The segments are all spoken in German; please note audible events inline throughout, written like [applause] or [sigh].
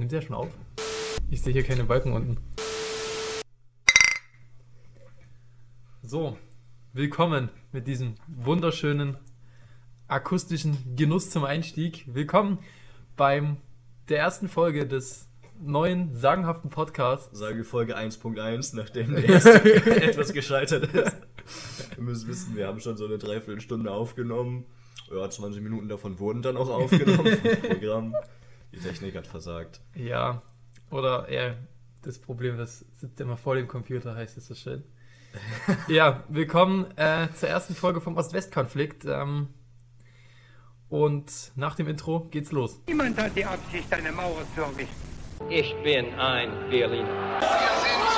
Nimmt der schon auf? Ich sehe hier keine Balken unten. So, willkommen mit diesem wunderschönen akustischen Genuss zum Einstieg. Willkommen beim der ersten Folge des neuen sagenhaften Podcasts. Sagen wir Folge 1.1, nachdem der [laughs] erste [laughs] etwas gescheitert ist. Wir müssen wissen, wir haben schon so eine Dreiviertelstunde aufgenommen. Ja, 20 Minuten davon wurden dann auch aufgenommen vom [laughs] Programm. Die Technik hat versagt. Ja, oder eher das Problem, das sitzt immer vor dem Computer, heißt es so schön. [laughs] ja, willkommen äh, zur ersten Folge vom Ost-West-Konflikt. Ähm, und nach dem Intro geht's los. Niemand hat die Absicht, eine Mauer zu errichten. Ich bin ein Berliner.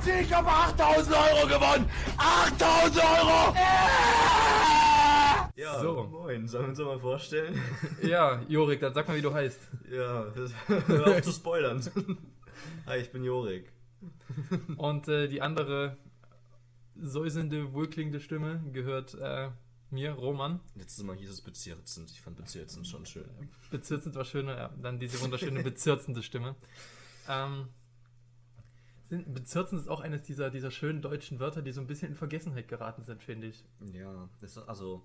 Schatzi, ich habe 8000 Euro gewonnen! 8000 Euro! Ja, So. moin. Sollen wir uns mal vorstellen? Ja, Jorik, dann sag mal, wie du heißt. Ja, das, hör auf zu spoilern. Hi, ich bin Jorik. Und äh, die andere säusende, wohlklingende Stimme gehört äh, mir, Roman. Letztes Mal hieß es bezirzend. Ich fand bezirzend schon schön. Bezirzend war schöner, ja. Dann diese wunderschöne [laughs] bezirzende Stimme. Ähm, sind, bezirzend ist auch eines dieser, dieser schönen deutschen Wörter, die so ein bisschen in Vergessenheit geraten sind, finde ich. Ja, das ist also.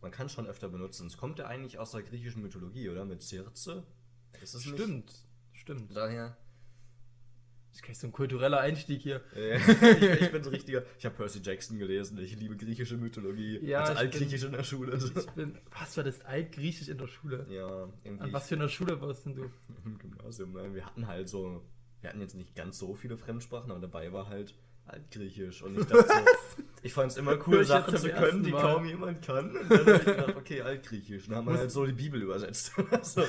Man kann schon öfter benutzen. Es kommt ja eigentlich aus der griechischen Mythologie, oder? Mit Circe? Ist es nicht? Stimmt, stimmt. Daher. Das ist gleich so ein kultureller Einstieg hier. [laughs] Ich, ich bin so richtiger. Ich habe Percy Jackson gelesen. Ich liebe griechische Mythologie. Ja, also altgriechisch in der Schule. Ich bin, was war das Altgriechisch in der Schule? Ja, irgendwie. An was für einer Schule warst denn du? [laughs] im Gymnasium. ne? Wir hatten halt so. Wir hatten jetzt nicht ganz so viele Fremdsprachen, aber dabei war halt Altgriechisch. Und ich dachte so, ich fand es immer cool, ich Sachen zu können, die kaum jemand kann. Und dann habe ich gedacht, okay, Altgriechisch. Dann haben wir halt so die Bibel übersetzt. [laughs] so.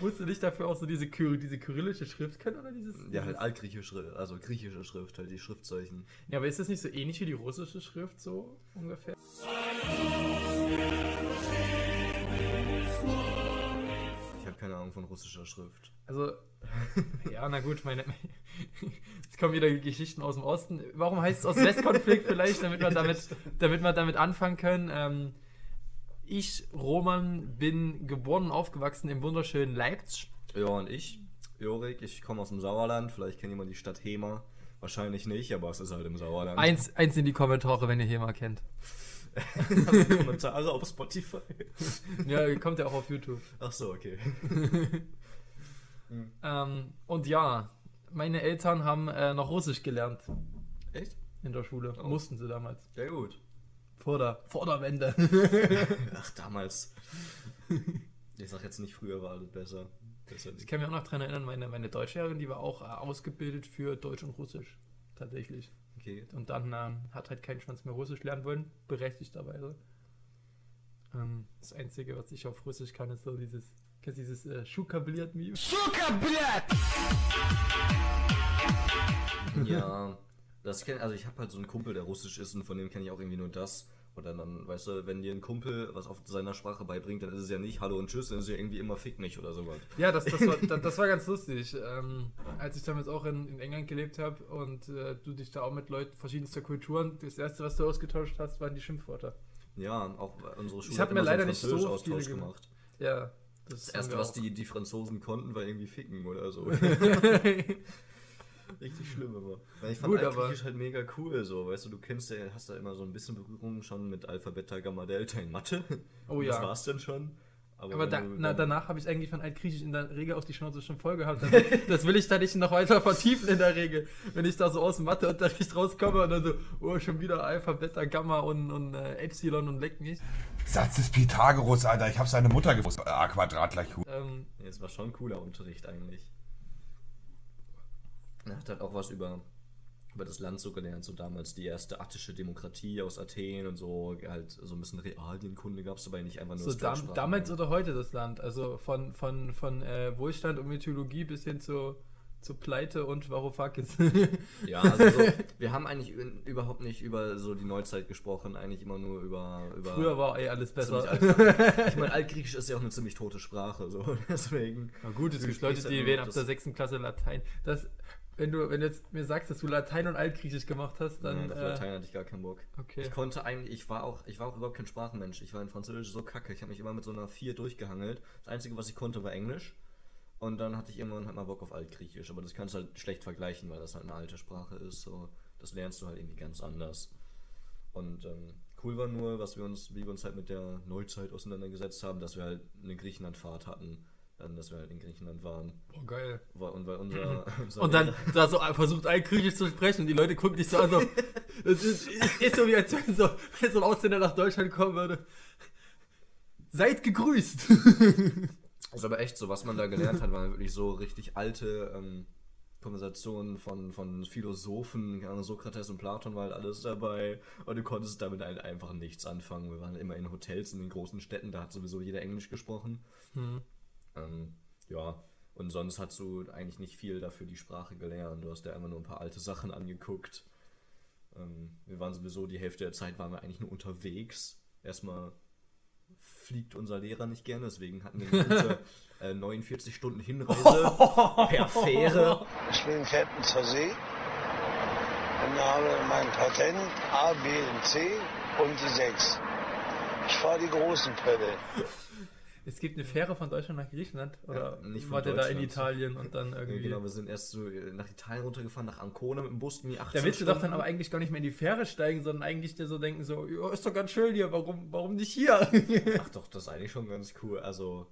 Musst du nicht dafür auch so diese, Kyr diese kyrillische Schrift können oder dieses? Ja, halt altgriechische, also griechische Schrift, halt die Schriftzeichen. Ja, aber ist das nicht so ähnlich wie die russische Schrift so ungefähr? Keine Ahnung von russischer Schrift. Also, ja, na gut, meine. Jetzt kommen wieder Geschichten aus dem Osten. Warum heißt es aus Westkonflikt vielleicht, damit wir damit, damit wir damit anfangen können? Ähm, ich, Roman, bin geboren und aufgewachsen im wunderschönen Leipzig. Ja, und ich, Jorik, ich komme aus dem Sauerland. Vielleicht kennt jemand die Stadt Hema. Wahrscheinlich nicht, aber es ist halt im Sauerland. Eins, eins in die Kommentare, wenn ihr hier mal Kommentare auf Spotify. Ja, kommt ja auch auf YouTube. Ach so, okay. [laughs] Ähm, und ja, meine Eltern haben äh, noch Russisch gelernt Echt? in der Schule. Oh. Mussten sie damals. Ja, gut. Vor der, vor der Wende. [laughs] Ach, damals. Ich sag jetzt nicht, früher war alles besser. besser Ich kann mich auch noch daran erinnern, meine, meine Deutschlehrerin, die war auch äh, ausgebildet für Deutsch und Russisch. Tatsächlich. Okay. Und dann ähm, hat halt kein Schwanz mehr Russisch lernen wollen, berechtigterweise. Ähm, das Einzige, was ich auf Russisch kann, ist so dieses, kennst du dieses äh, Schuhkabliert-Meme? Ja, das kenn, also ich habe halt so einen Kumpel, der Russisch ist und von dem kenne ich auch irgendwie nur das. Oder dann, weißt du, wenn dir ein Kumpel was auf seiner Sprache beibringt, dann ist es ja nicht Hallo und Tschüss, dann ist es ja irgendwie immer Fick nicht oder sowas. Ja, das, das, war, das, das war ganz [laughs] lustig. Ähm, als ich damals auch in, in England gelebt habe und äh, du dich da auch mit Leuten verschiedenster Kulturen, das erste, was du ausgetauscht hast, waren die Schimpfwörter. Ja, auch unsere Schule Ich hab mir leider einen nicht so viele gemacht. Ja. Das haben erste, was die, die Franzosen konnten, war irgendwie Ficken oder so. [laughs] [laughs] Richtig schlimm aber. Weil ich fand Gut, Altgriechisch aber- halt mega cool, so, weißt du, du kennst ja, hast da immer so ein bisschen Berührung schon mit Alpha, Beta, Gamma, Delta in Mathe. Oh ja. Das war's dann schon. Aber wenn da, na, danach habe ich eigentlich von Altgriechisch in der Regel auf die Schnauze schon voll gehabt. Das, das will ich da nicht noch weiter vertiefen in der Regel. Wenn ich da so aus dem Matheunterricht rauskomme und dann so, oh, schon wieder Alpha, Beta, Gamma und, und äh, Epsilon und leck mich. Satz des Pythagoras, Alter. Ich hab seine Mutter gewusst. A Quadrat gleich Q. Ähm, Ja, es war schon ein cooler Unterricht eigentlich. Er hat halt auch was über, über das Land so gelernt, so damals die erste attische Demokratie aus Athen und so, halt so ein bisschen Realienkunde gab es dabei nicht einfach nur so dam damals oder heute das Land. Also von, von, von äh, Wohlstand und Mythologie bis hin zu, zu Pleite und Varoufakis. Ja, also so, wir haben eigentlich überhaupt nicht über so die Neuzeit gesprochen, eigentlich immer nur über. über Früher war eh alles besser. Ich meine, Altgriechisch ist ja auch eine ziemlich tote Sprache, so [laughs] deswegen. Na gut, es gibt Leute, die wählen ab der 6. Klasse Latein. Das, wenn du, wenn du jetzt mir sagst, dass du Latein und Altgriechisch gemacht hast, dann. Nein, auf äh, Latein hatte ich gar keinen Bock. Okay. Ich konnte eigentlich, ich war auch, ich war auch überhaupt kein Sprachenmensch. Ich war in Französisch so kacke. Ich habe mich immer mit so einer 4 durchgehangelt. Das Einzige, was ich konnte, war Englisch. Und dann hatte ich irgendwann halt mal Bock auf Altgriechisch. Aber das kannst du halt schlecht vergleichen, weil das halt eine alte Sprache ist. So, das lernst du halt irgendwie ganz anders. Und ähm, cool war nur, was wir uns, wie wir uns halt mit der Neuzeit auseinandergesetzt haben, dass wir halt eine Griechenlandfahrt hatten. Dann, dass wir halt in Griechenland waren. Oh, geil. Und weil unser, [laughs] unser Und dann da so versucht Altgriechisch zu sprechen und die Leute gucken dich so an, so. Das ist, ist, so wie als wenn so, wenn so ein Ausländer nach Deutschland kommen würde. Seid gegrüßt! [laughs] Ist aber echt so, was man da gelernt hat, waren wirklich so richtig alte ähm, Konversationen von, von Philosophen, Sokrates und Platon war halt alles dabei und du konntest damit halt einfach nichts anfangen. Wir waren immer in Hotels in den großen Städten, da hat sowieso jeder Englisch gesprochen. Ähm, ja, und sonst hast du eigentlich nicht viel dafür die Sprache gelernt. Du hast ja immer nur ein paar alte Sachen angeguckt. Ähm, wir waren sowieso die Hälfte der Zeit waren wir eigentlich nur unterwegs. Erstmal fliegt unser Lehrer nicht gerne, deswegen hatten wir eine gute [laughs] äh, 49 Stunden Hinreise per Fähre. Ich bin Captain zur See und habe mein Patent A, B und C und die 6. Ich fahre die großen Pölle. Es gibt eine Fähre von Deutschland nach Griechenland. Oder Ja, nicht war der da in. Italien und dann Ja, irgendwie. genau, wir sind erst so äh, nach Italien runtergefahren, nach Ancona mit dem Bus in die 18 Da willst du doch dann Stunden. aber eigentlich gar nicht mehr in die Fähre steigen, sondern eigentlich dir so denken, so, ja, ist doch ganz schön hier, warum, warum nicht hier? [laughs] Ach doch, das ist eigentlich schon ganz cool. Also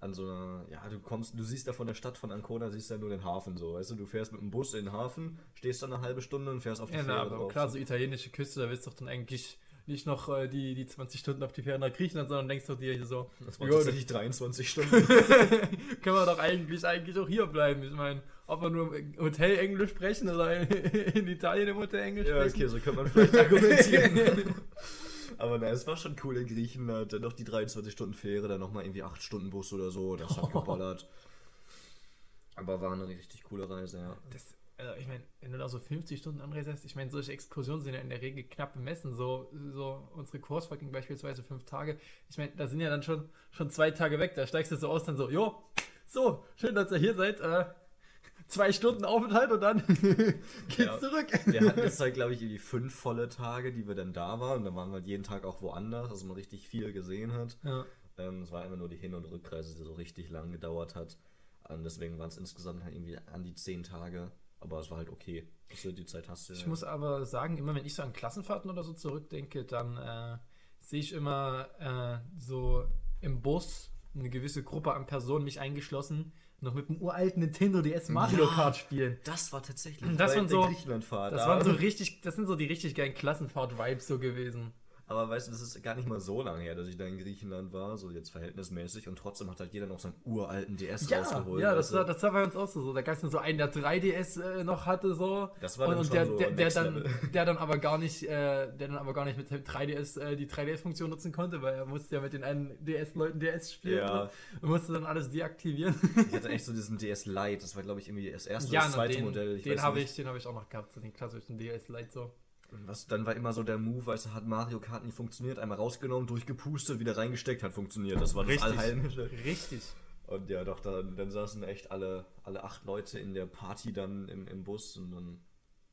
an so einer, ja, du kommst, du siehst da von der Stadt von Ancona, siehst ja nur den Hafen so, weißt du, du fährst mit dem Bus in den Hafen, stehst dann eine halbe Stunde und fährst auf die ja, na, Fähre aber drauf. klar, so italienische Küste, da willst du doch dann eigentlich nicht noch äh, die, die 20 Stunden auf die Fähre nach Griechenland, sondern denkst doch dir hier so, das waren ja, tatsächlich 23 Stunden. [laughs] können wir doch eigentlich, eigentlich auch hier bleiben. Ich meine, ob wir nur im Hotel Englisch sprechen oder in, in Italien im Hotel Englisch ja, sprechen. okay, so könnte man vielleicht argumentieren. [laughs] Aber na, es war schon cool in Griechenland, dann noch die 23 Stunden Fähre, dann nochmal irgendwie 8 Stunden Bus oder so, das hat [laughs] geballert. Aber war eine richtig coole Reise, ja. Das, also ich meine, wenn du da so 50 Stunden anreist, ich meine, solche Exkursionen sind ja in der Regel knapp bemessen. So, so unsere Kursfahrt ging beispielsweise fünf Tage. Ich meine, da sind ja dann schon, schon zwei Tage weg. Da steigst du so aus, dann so, jo, so, schön, dass ihr hier seid. Äh, zwei Stunden Aufenthalt und dann [laughs] geht's Ja. zurück. Wir hatten jetzt halt, glaube ich, irgendwie fünf volle Tage, die wir dann da waren. Und dann waren wir halt jeden Tag auch woanders, dass man richtig viel gesehen hat. Ja. Ähm, es war immer nur die Hin- und Rückreise, die so richtig lang gedauert hat. Und deswegen waren es insgesamt halt irgendwie an die zehn Tage. Aber es war halt okay. Also die Zeit hast du. Ich muss aber sagen, immer wenn ich so an Klassenfahrten oder so zurückdenke, dann äh, sehe ich immer äh, so im Bus eine gewisse Gruppe an Personen, mich eingeschlossen, noch mit dem uralten Nintendo DS Mario Ja. Kart spielen. Das war tatsächlich Das waren so- Griechenlandfahrt. Das da. waren so richtig, das sind so die richtig geilen Klassenfahrt-Vibes so gewesen. Aber weißt du, das ist gar nicht mal so lange her, dass ich da in Griechenland war, so jetzt verhältnismäßig. Und trotzdem hat halt jeder noch seinen uralten DS Ja, rausgeholt. ja, das war, das war bei uns auch so. Da gab es dann so einen, der 3DS äh, noch hatte, so. Das war und, dann und schon der, so der, der, dann, [laughs] der dann aber gar nicht, äh, der dann aber gar nicht mit dem 3DS äh, die 3DS-Funktion nutzen konnte, weil er musste ja mit den einen DS-Leuten DS spielen Ja. und, und musste dann alles deaktivieren. Ich hatte echt so diesen DS Lite, das war glaube ich irgendwie das erste oder ja, das zweite den, Modell. Ich den habe ich, den habe ich auch noch gehabt, so den klassischen DS Lite so. Was, dann war immer so der Move, du, hat Mario Kart nicht funktioniert, einmal rausgenommen, durchgepustet, wieder reingesteckt, hat funktioniert. Das war das Allheilmittel. Richtig. Und ja, doch, dann, dann saßen echt alle, alle acht Leute in der Party dann im, im Bus und dann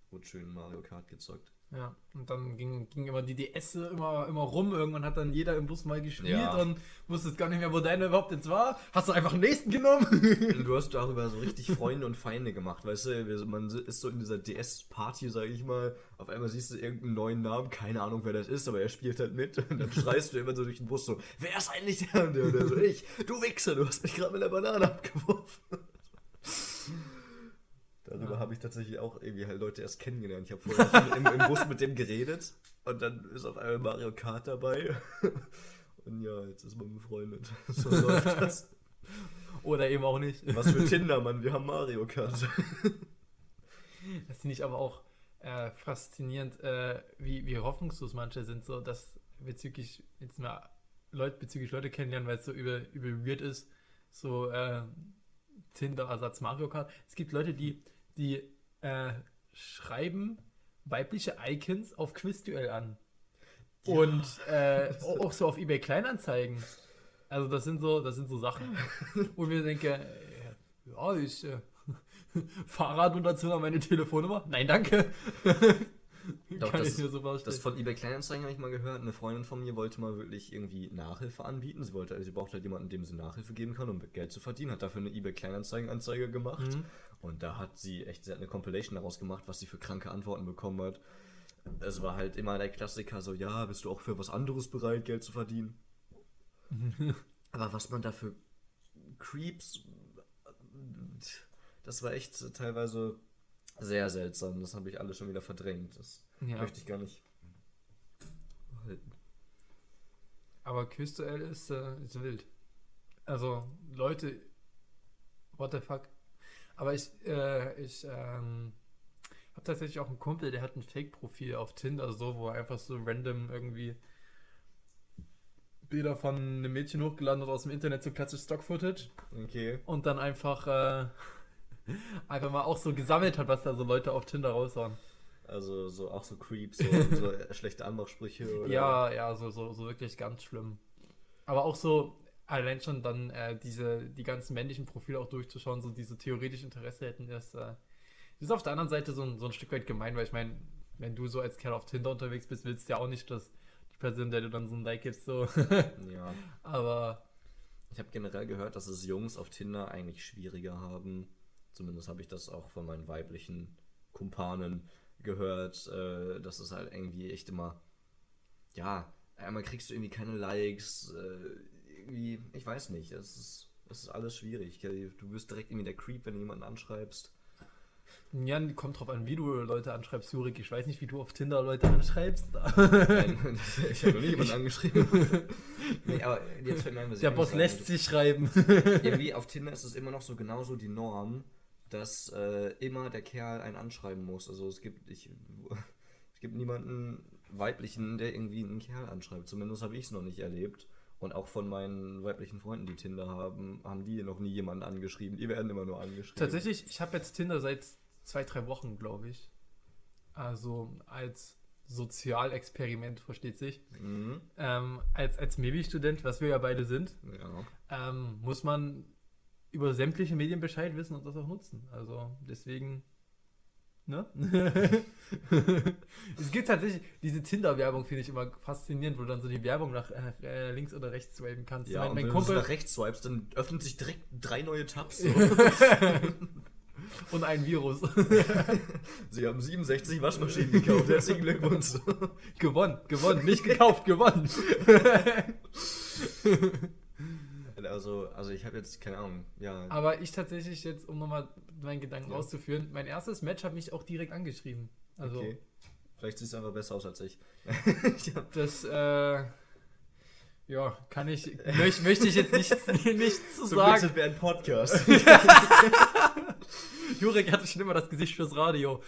wurde schön Mario Kart gezockt. Ja, und dann ging, ging immer die DS immer, immer rum. Irgendwann hat dann jeder im Bus mal gespielt Ja. und wusstest gar nicht mehr, wo deiner überhaupt jetzt war. Hast du einfach den nächsten genommen? Und [laughs] du hast darüber so richtig Freunde und Feinde gemacht, weißt du? Man ist so in dieser DS-Party, sag ich mal. Auf einmal siehst du irgendeinen neuen Namen, keine Ahnung, wer das ist, aber er spielt halt mit. Und dann schreist du immer so durch den Bus so, wer ist eigentlich der, und der so, ich, du Wichser, du hast mich gerade mit der Banane abgeworfen. Darüber habe ich tatsächlich auch irgendwie halt Leute erst kennengelernt. Ich habe vorher im, im Bus mit dem geredet und dann ist auf einmal Mario Kart dabei. [laughs] Und ja, jetzt ist man befreundet. [laughs] So läuft das. Oder eben auch nicht. Was für Tinder, Mann, wir haben Mario Kart. [laughs] Das finde ich aber auch äh, faszinierend, äh, wie, wie hoffnungslos manche sind, so dass bezüglich jetzt mal Leute bezüglich Leute kennenlernen, weil es so über, über weird ist, so äh, Tinder-Ersatz Mario Kart. Es gibt Leute, die, die äh, schreiben weibliche Icons auf Quizduell an. Und äh, [laughs] auch so auf eBay Kleinanzeigen. Also das sind so, das sind so Sachen, [laughs] wo ich mir denke, äh, ja, ich, äh, [laughs] Fahrrad und dazu noch meine Telefonnummer? Nein, danke. Doch, Kann das, so das von eBay Kleinanzeigen habe ich mal gehört. Eine Freundin von mir wollte mal wirklich irgendwie Nachhilfe anbieten. Sie wollte, also sie braucht halt jemanden, dem sie Nachhilfe geben kann, um Geld zu verdienen. Hat dafür eine eBay Kleinanzeigen Anzeige gemacht. Mhm. Und da hat sie echt, sie hat eine Compilation daraus gemacht, was sie für kranke Antworten bekommen hat. Es war halt immer der Klassiker so, ja, bist du auch für was anderes bereit, Geld zu verdienen? [laughs] Aber was man da für Creeps, das war echt teilweise sehr seltsam. Das habe ich alles schon wieder verdrängt. Das Ja. möchte ich gar nicht behalten. Aber QSL ist, äh, ist wild. Also, Leute, what the fuck. Aber ich, äh, ich, ähm, habe tatsächlich auch einen Kumpel, der hat ein Fake-Profil auf Tinder, so, wo er einfach so random irgendwie Bilder von einem Mädchen hochgeladen hat aus dem Internet, so klassisch Stock-Footage. Okay. Und dann einfach, äh, [laughs] einfach mal auch so gesammelt hat, was da so Leute auf Tinder raushauen. Also so auch so Creeps, so, so [laughs] schlechte Anmachsprüche oder. Ja, ja, so, so, so wirklich ganz schlimm. Aber auch so, allein schon dann äh, diese, die ganzen männlichen Profile auch durchzuschauen, so diese theoretisch Interesse hätten, ist, äh, ist auf der anderen Seite so ein, so ein Stück weit gemein, weil ich meine, wenn du so als Kerl auf Tinder unterwegs bist, willst du ja auch nicht, dass die Person, der du dann so ein Like gibst, so. [laughs] Ja. Aber Ich habe generell gehört, dass es Jungs auf Tinder eigentlich schwieriger haben. Zumindest habe ich das auch von meinen weiblichen Kumpanen gehört, äh, dass es halt irgendwie echt immer, ja, einmal kriegst du irgendwie keine Likes, äh, irgendwie, ich weiß nicht, es ist, es ist alles schwierig. Du bist direkt irgendwie der Creep, wenn du jemanden anschreibst. ja, kommt drauf an, wie du Leute anschreibst, Jurik. Ich weiß nicht, wie du auf Tinder Leute anschreibst. [laughs] Nein, [laughs] ich habe noch nie jemanden angeschrieben. [laughs] nee, aber jetzt fällt mir ein, was Der Boss lässt sich schreiben. irgendwie auf Tinder ist es immer noch so genauso die Norm, dass äh, immer der Kerl einen anschreiben muss. Also es gibt, ich, es gibt niemanden weiblichen, der irgendwie einen Kerl anschreibt. Zumindest habe ich es noch nicht erlebt. Und auch von meinen weiblichen Freunden, die Tinder haben, haben die noch nie jemanden angeschrieben. Die werden immer nur angeschrieben. Tatsächlich, ich habe jetzt Tinder seit zwei, drei Wochen, glaube ich. Also als Sozialexperiment, versteht sich. Mhm. Ähm, als als Maybe-Student, was wir ja beide sind, Ja. ähm, muss man über sämtliche Medien Bescheid wissen und das auch nutzen. Also deswegen, ne? [laughs] es gibt tatsächlich, diese Tinder-Werbung finde ich immer faszinierend, wo du dann so die Werbung nach äh, links oder rechts swipen kannst. Ja, mein, und mein wenn Kumpel du nach rechts swipest, dann öffnen sich direkt drei neue Tabs. [laughs] So. und ein Virus. [laughs] Sie haben 67 Waschmaschinen gekauft. Herzlichen Glückwunsch. gewonnen, gewonnen, nicht gekauft, gewonnen. Also, also ich habe jetzt keine Ahnung. Ja, Aber ich tatsächlich jetzt, um nochmal meinen Gedanken Ja. auszuführen, mein erstes Match hat mich auch direkt angeschrieben. Also okay. Vielleicht siehst du einfach besser aus als ich. [laughs] ich hab, das, äh, ja, kann ich, möch, möchte ich jetzt nichts, [laughs] nichts zu so sagen. sind wir ein Podcast. [laughs] Jurek hatte schon immer das Gesicht fürs Radio.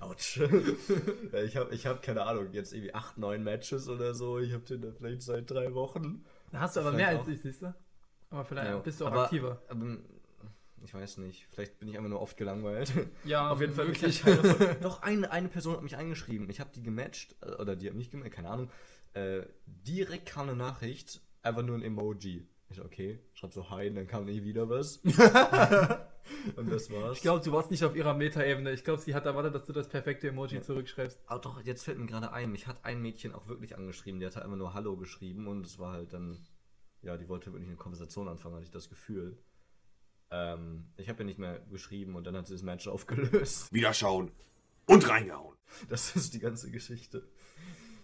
Autsch. ja, ich habe, ich hab keine Ahnung, jetzt irgendwie 8, 9 Matches oder so. Ich habe Tinder vielleicht seit drei Wochen. Da hast du aber mehr auch. als ich, siehst du? Aber vielleicht Ja, bist du auch aber- aktiver. Aber, ich weiß nicht, vielleicht bin ich einfach nur oft gelangweilt. [laughs] Ja, Auf jeden Fall wirklich. [laughs] von, doch, eine, eine Person hat mich angeschrieben. Ich habe die gematcht, äh, oder die hat mich gematcht, keine Ahnung. Äh, direkt kam eine Nachricht, einfach nur ein Emoji. Ich so, okay, schreib so Hi, und dann kam nie wieder was. [laughs] [laughs] und das war's. Ich glaube, du warst nicht auf ihrer Metaebene. Ich glaube, sie hat erwartet, dass du das perfekte Emoji zurückschreibst. Aber doch, jetzt fällt mir gerade ein, mich hat ein Mädchen auch wirklich angeschrieben, die hatte einfach nur Hallo geschrieben und es war halt dann, ja, die wollte wirklich eine Konversation anfangen, hatte ich das Gefühl. Ähm, ich habe ja nicht mehr geschrieben und dann hat sie das Match aufgelöst. Wieder schauen und reingehauen. Das ist die ganze Geschichte.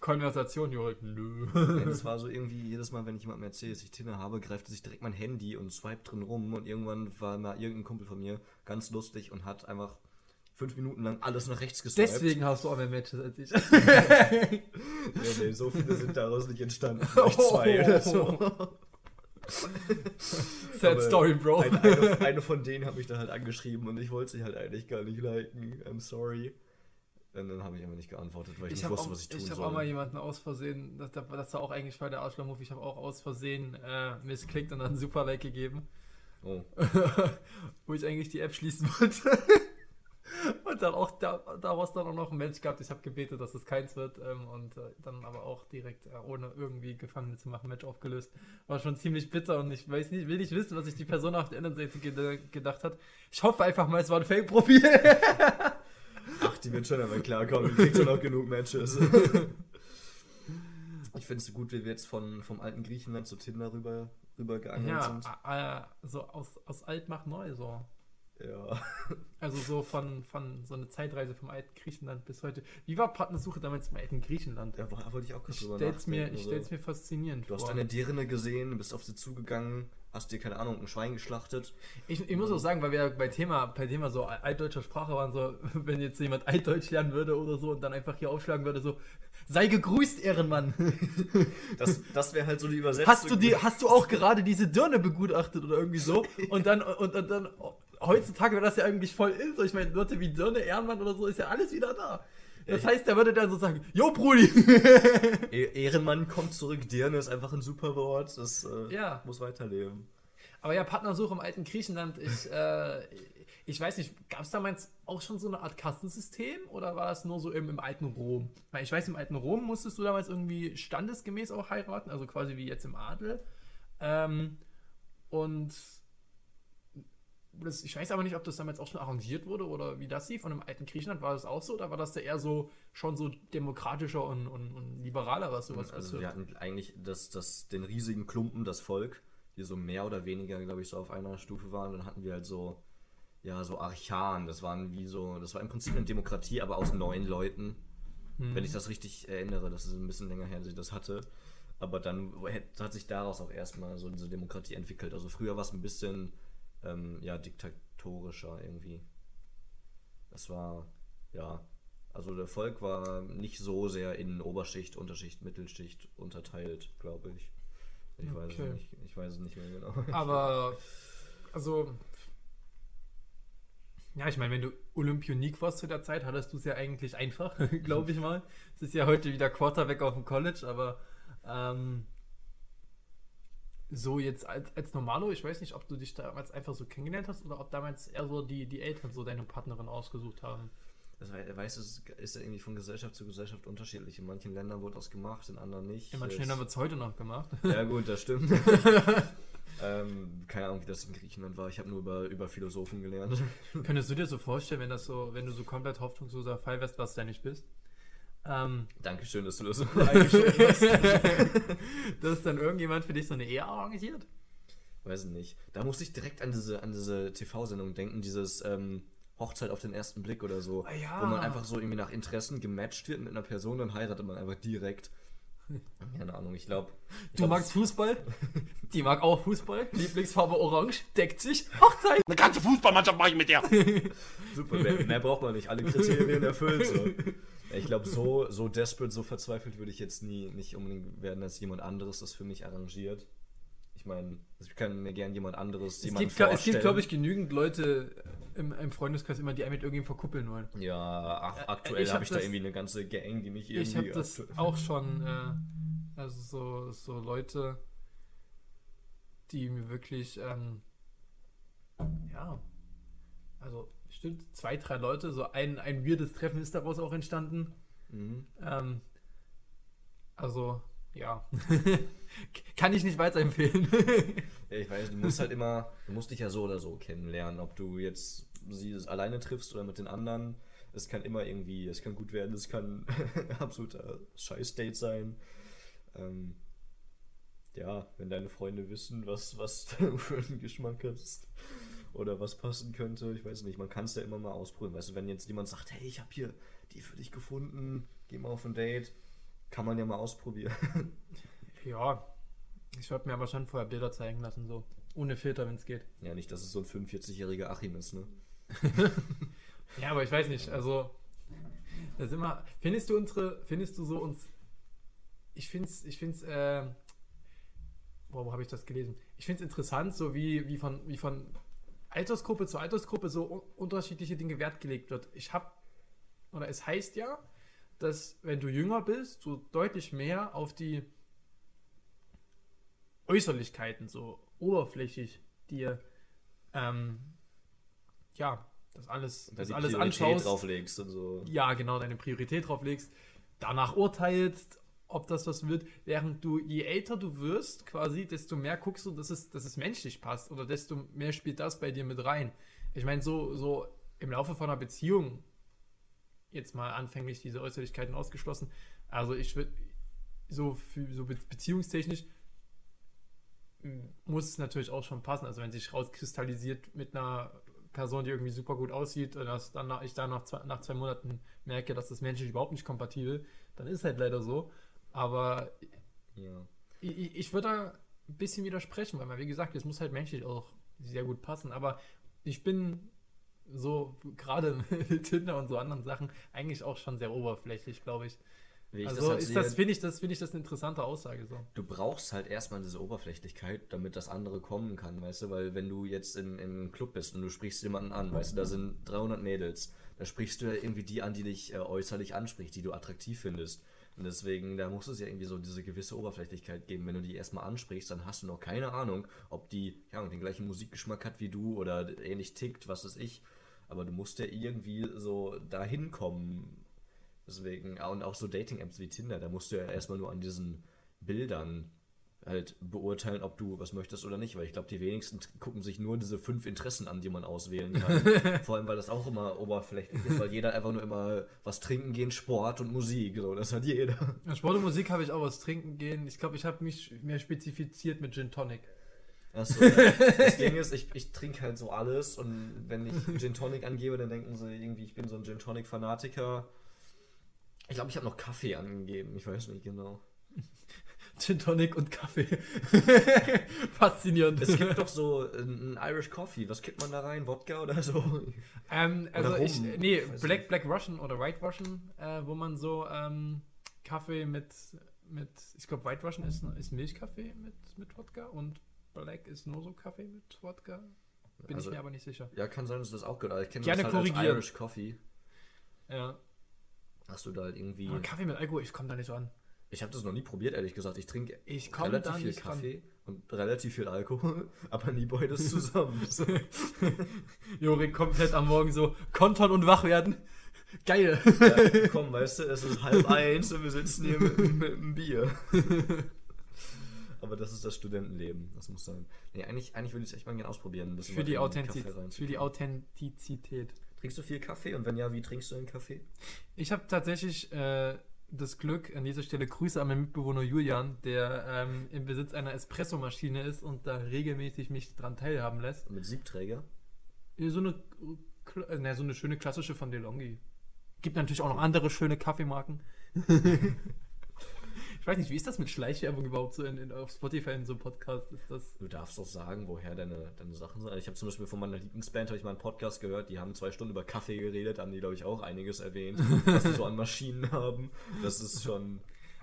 Konversation, Jurek. Nö. Ja, das [laughs] war so irgendwie jedes Mal, wenn ich jemandem erzähle, dass ich Tinder habe, greift sich direkt mein Handy und swipe drin rum und irgendwann war mal irgendein Kumpel von mir ganz lustig und hat einfach fünf Minuten lang alles nach rechts geswiped. Deswegen hast du auch mehr Matches als ich. [laughs] Nee, nee, so viele sind daraus nicht entstanden. [laughs] Vielleicht zwei oder so. Sad Aber Story, Bro. Eine, eine, eine von denen hat mich dann halt angeschrieben und ich wollte sie halt eigentlich gar nicht liken. I'm sorry. Und dann habe ich einfach nicht geantwortet, weil ich, Ich nicht habe wusste, auch, was ich tun ich soll. auch mal jemanden aus Versehen, das, das war auch eigentlich voll der Arschloch-Move, ich habe auch aus Versehen äh, missklickt und dann einen Super-Like gegeben, oh. [laughs] wo ich eigentlich die App schließen wollte. [laughs] Und dann auch da, daraus dann auch noch ein Mensch gehabt. Ich habe gebetet, dass es keins wird ähm, und äh, dann aber auch direkt, äh, ohne irgendwie Gefangene zu machen, Match aufgelöst. War schon ziemlich bitter und ich weiß nicht, will nicht wissen, was sich die Person auf der anderen Seite ged gedacht hat. Ich hoffe einfach mal, es war ein Fake-Profil. [laughs] Die wird schon aber klarkommen. Die kriegt schon auch genug Matches. [laughs] ich finde es so gut, wie wir jetzt von, vom alten Griechenland zu Tinder rüber, rübergegangen ja, sind. äh, so aus, aus alt macht neu, so. Ja. Also so von, von so eine Zeitreise vom alten Griechenland bis heute. Wie war Partnersuche damals im alten Griechenland? War- wollte ich auch kurz Ich drüber stell's mir, ich so. stell's mir faszinierend Du hast vor. eine Dirne gesehen, bist auf sie zugegangen, hast dir, keine Ahnung, ein Schwein geschlachtet. Ich, ich muss auch sagen, weil wir ja bei Thema, bei Thema so altdeutscher Sprache waren, so, [laughs] wenn jetzt jemand Altdeutsch lernen würde oder so und dann einfach hier aufschlagen würde, so, sei gegrüßt, Ehrenmann. [laughs] Das, das wäre halt so die Übersetzung. Hast du die, hast du auch gerade diese Dirne begutachtet oder irgendwie so? [laughs] Und dann, und, und dann, heutzutage wäre das ja eigentlich voll in, so, ich meine, Leute wie Dirne, Ehrenmann oder so, ist ja alles wieder da. Das heißt, der würde dann so sagen, Jo, Brudi! E- Ehrenmann kommt zurück, Dirne ist einfach ein super Wort. Das äh, Ja. muss weiterleben. Aber ja, Partnersuche im alten Griechenland, ich, äh, ich weiß nicht, gab es damals auch schon so eine Art Kastensystem oder war das nur so im, im alten Rom? Weil ich weiß, im alten Rom musstest du damals irgendwie standesgemäß auch heiraten, also quasi wie jetzt im Adel. Ähm, und das, ich weiß aber nicht, ob das damals auch schon arrangiert wurde oder wie das lief. Und im alten Griechenland war das auch so, oder war das da eher so schon so demokratischer und, und, und liberaler, was sowas Also betrifft? wir hatten eigentlich das, das, den riesigen Klumpen, das Volk, die so mehr oder weniger, glaube ich, so auf einer Stufe waren. Dann hatten wir halt so, ja, so Archan. Das waren wie so, das war im Prinzip eine Demokratie, aber aus neun Leuten. Wenn ich das richtig erinnere, das ist ein bisschen länger her, dass ich das hatte. Aber dann hat sich daraus auch erstmal so diese Demokratie entwickelt. Also früher war es ein bisschen, ähm, ja, diktatorischer irgendwie. Das war, ja, also der Volk war nicht so sehr in Oberschicht, Unterschicht, Mittelschicht unterteilt, glaube ich. Ich weiß Okay. es nicht. Ich weiß es nicht mehr genau. [laughs] Aber, also, ja, ich meine, wenn du Olympionik warst zu der Zeit, hattest du es ja eigentlich einfach, [laughs] glaube ich mal. Es ist ja heute wieder Quarterback auf dem College, aber ähm, so jetzt als, als Normalo, ich weiß nicht, ob du dich damals einfach so kennengelernt hast oder ob damals eher so die, die Eltern so deine Partnerin ausgesucht haben. Das wei- weißt du, es ist ja irgendwie von Gesellschaft zu Gesellschaft unterschiedlich. In manchen Ländern wurde das gemacht, in anderen nicht. In manchen Ländern wird es heute noch gemacht. Ja, gut, das stimmt. [laughs] ähm, keine Ahnung, wie das in Griechenland war. Ich habe nur über, über Philosophen gelernt. Könntest du dir so vorstellen, wenn das so, wenn du so komplett hoffnungsloser Fall wärst, was du ja nicht bist? Ähm, Dankeschön, dass du das [laughs] so [laughs] dass dann irgendjemand für dich so eine Ehe arrangiert? Weiß ich nicht. Da muss ich direkt an diese, an diese TV-Sendung denken, dieses ähm, Hochzeit auf den ersten Blick oder so. Ah, ja. Wo man einfach so irgendwie nach Interessen gematcht wird mit einer Person, dann heiratet man einfach direkt. [laughs] Keine Ahnung, ich glaube. Du magst Fußball? Die mag auch Fußball. Lieblingsfarbe Orange, deckt sich. Hochzeit! Eine ganze Fußballmannschaft mache ich mit dir. Super, mehr, mehr braucht man nicht. Alle Kriterien erfüllt. So. Ich glaube, so, so desperate, so verzweifelt würde ich jetzt nie nicht unbedingt werden, dass jemand anderes das für mich arrangiert. Ich meine, ich kann mir gern jemand anderes Es jemanden gibt, gla- es gibt vorstellen. glaube ich, genügend Leute im, im Freundeskreis immer, die einen mit irgendjemandem verkuppeln wollen. Ja, ach, aktuell ich hab habe ich da das- irgendwie eine ganze Gang, die mich irgendwie. Ich habe das auch schon, äh, also so, so Leute, die mir wirklich, ähm, ja, also stimmt, zwei, drei Leute, so ein, ein weirdes Treffen ist daraus auch entstanden. Mhm. Ähm, also, ja. [laughs] Kann ich nicht weiterempfehlen. [laughs] Ja, ich weiß, du musst halt immer, du musst dich ja so oder so kennenlernen, ob du jetzt sie alleine triffst oder mit den anderen. Es kann immer irgendwie, es kann gut werden, es kann [laughs] absoluter Scheiß-Date sein. Ähm, ja, wenn deine Freunde wissen, was, was du für einen Geschmack hast oder was passen könnte, ich weiß nicht, man kann es ja immer mal ausprobieren. Weißt du, wenn jetzt jemand sagt, hey, ich habe hier die für dich gefunden, geh mal auf ein Date, kann man ja mal ausprobieren. [laughs] ja, ich würde mir aber schon vorher Bilder zeigen lassen, so. Ohne Filter, wenn es geht. ja, nicht, dass es so ein 45-jähriger Achim ist, ne? [laughs] Ja, aber ich weiß nicht, also da sind wir. Findest du unsere, findest du so uns. Ich find's, ich find's, äh, boah, wo habe ich das gelesen? Ich find's interessant, so wie, wie von, wie von Altersgruppe zu Altersgruppe so un unterschiedliche Dinge Wert gelegt wird. Ich habe, oder es heißt ja, dass wenn du jünger bist, du deutlich mehr auf die Äußerlichkeiten so oberflächig dir ähm, ja, das alles, Da das alles Priorität anschaust, drauflegst und so. ja, genau, deine Priorität drauf legst, danach urteilst, ob das was wird, während du, je älter du wirst, quasi, desto mehr guckst du, dass es, dass es menschlich passt oder desto mehr spielt das bei dir mit rein. Ich meine, so, so im Laufe von einer Beziehung, jetzt mal anfänglich diese Äußerlichkeiten ausgeschlossen, also ich würde, so, so be- beziehungstechnisch muss es natürlich auch schon passen. Also wenn sich rauskristallisiert mit einer Person, die irgendwie super gut aussieht, und dass dann ich dann nach zwei, nach zwei Monaten merke, dass das menschlich überhaupt nicht kompatibel, dann ist halt leider so. Aber Ja. ich, ich- würde da ein bisschen widersprechen, weil, wie gesagt, es muss halt menschlich auch sehr gut passen. Aber ich bin so, gerade [laughs] mit Tinder und so anderen Sachen, eigentlich auch schon sehr oberflächlich, glaube ich. Ich also das halt ist das, finde ich, das, finde ich das eine interessante Aussage so. du brauchst halt erstmal diese Oberflächlichkeit, damit das andere kommen kann, weißt du? Weil wenn du jetzt in, in einem Club bist und du sprichst jemanden an, weißt du, da sind 300 Mädels, da sprichst du ja irgendwie die an, die dich äh, äußerlich anspricht, die du attraktiv findest. Und deswegen, da muss es ja irgendwie so diese gewisse Oberflächlichkeit geben. Wenn du die erstmal ansprichst, dann hast du noch keine Ahnung, ob die ja, den gleichen Musikgeschmack hat wie du oder ähnlich tickt, was weiß ich. Aber du musst ja irgendwie so dahin kommen. Deswegen, und auch so Dating-Apps wie Tinder, da musst du ja erstmal nur an diesen Bildern halt beurteilen, ob du was möchtest oder nicht, weil ich glaube, die wenigsten gucken sich nur diese fünf Interessen an, die man auswählen kann. [laughs] Vor allem, weil das auch immer oberflächlich ist, weil jeder einfach nur immer was trinken gehen, Sport und Musik, so, das hat jeder. Sport und Musik habe ich auch was trinken gehen. Ich glaube, ich habe mich mehr spezifiziert mit Gin Tonic. Achso, [laughs] das Ding ist, ich, ich trinke halt so alles und wenn ich Gin Tonic angebe, dann denken sie irgendwie, ich bin so ein Gin Tonic Fanatiker. Ich glaube, ich habe noch Kaffee angegeben, ich weiß nicht genau. [laughs] Gin Tonic und Kaffee. [laughs] Faszinierend. Es gibt doch so ein Irish Coffee, was kippt man da rein? Wodka oder so? ähm, also Oder ich, nee, Weiß Black, Black Russian oder White Russian, äh, wo man so ähm, Kaffee mit, mit ich glaube White Russian ist, ist Milchkaffee mit, mit Wodka und Black ist nur so Kaffee mit Wodka. Bin Also- ich mir aber nicht sicher. Ja, kann sein, dass das auch gehört. Ich kenne das halt als. Irish Coffee. Ja. Hast du da halt irgendwie... Aber Kaffee mit Alkohol, ich komme da nicht so an. Ich habe das noch nie probiert, ehrlich gesagt. Ich trinke Ich relativ viel nicht dran. Kaffee und relativ viel Alkohol, [laughs] aber nie beides zusammen. [laughs] Jorik komplett am Morgen so kontern und wach werden. Geil. Ja, [laughs] komm, weißt du, es ist halb eins und wir sitzen hier mit, mit einem Bier. Aber das ist das Studentenleben, das muss sein. Nee, eigentlich, eigentlich würde ich es echt mal gerne ausprobieren. Für die, Kaffee für die. Authentizität. Trinkst du viel Kaffee und wenn ja, wie trinkst du den Kaffee? Ich habe tatsächlich äh, das Glück, an dieser Stelle Grüße an meinen Mitbewohner Julian, der ähm, im Besitz einer Espressomaschine ist und da regelmäßig mich dran teilhaben lässt. Mit Siebträger? Ja, So eine, äh, na, so eine schöne klassische von DeLonghi. Gibt natürlich auch noch andere schöne Kaffeemarken. [laughs] ich weiß nicht, wie ist das mit Schleichwerbung überhaupt so in, in, auf Spotify in so einem Podcast? Ist das. Du darfst doch sagen, woher deine, deine Sachen sind. Also Ich habe zum Beispiel von meiner Lieblingsband habe ich mal einen Podcast gehört, die haben zwei Stunden über Kaffee geredet, haben die, glaube ich, auch einiges erwähnt, was die so an Maschinen haben. Das ist schon.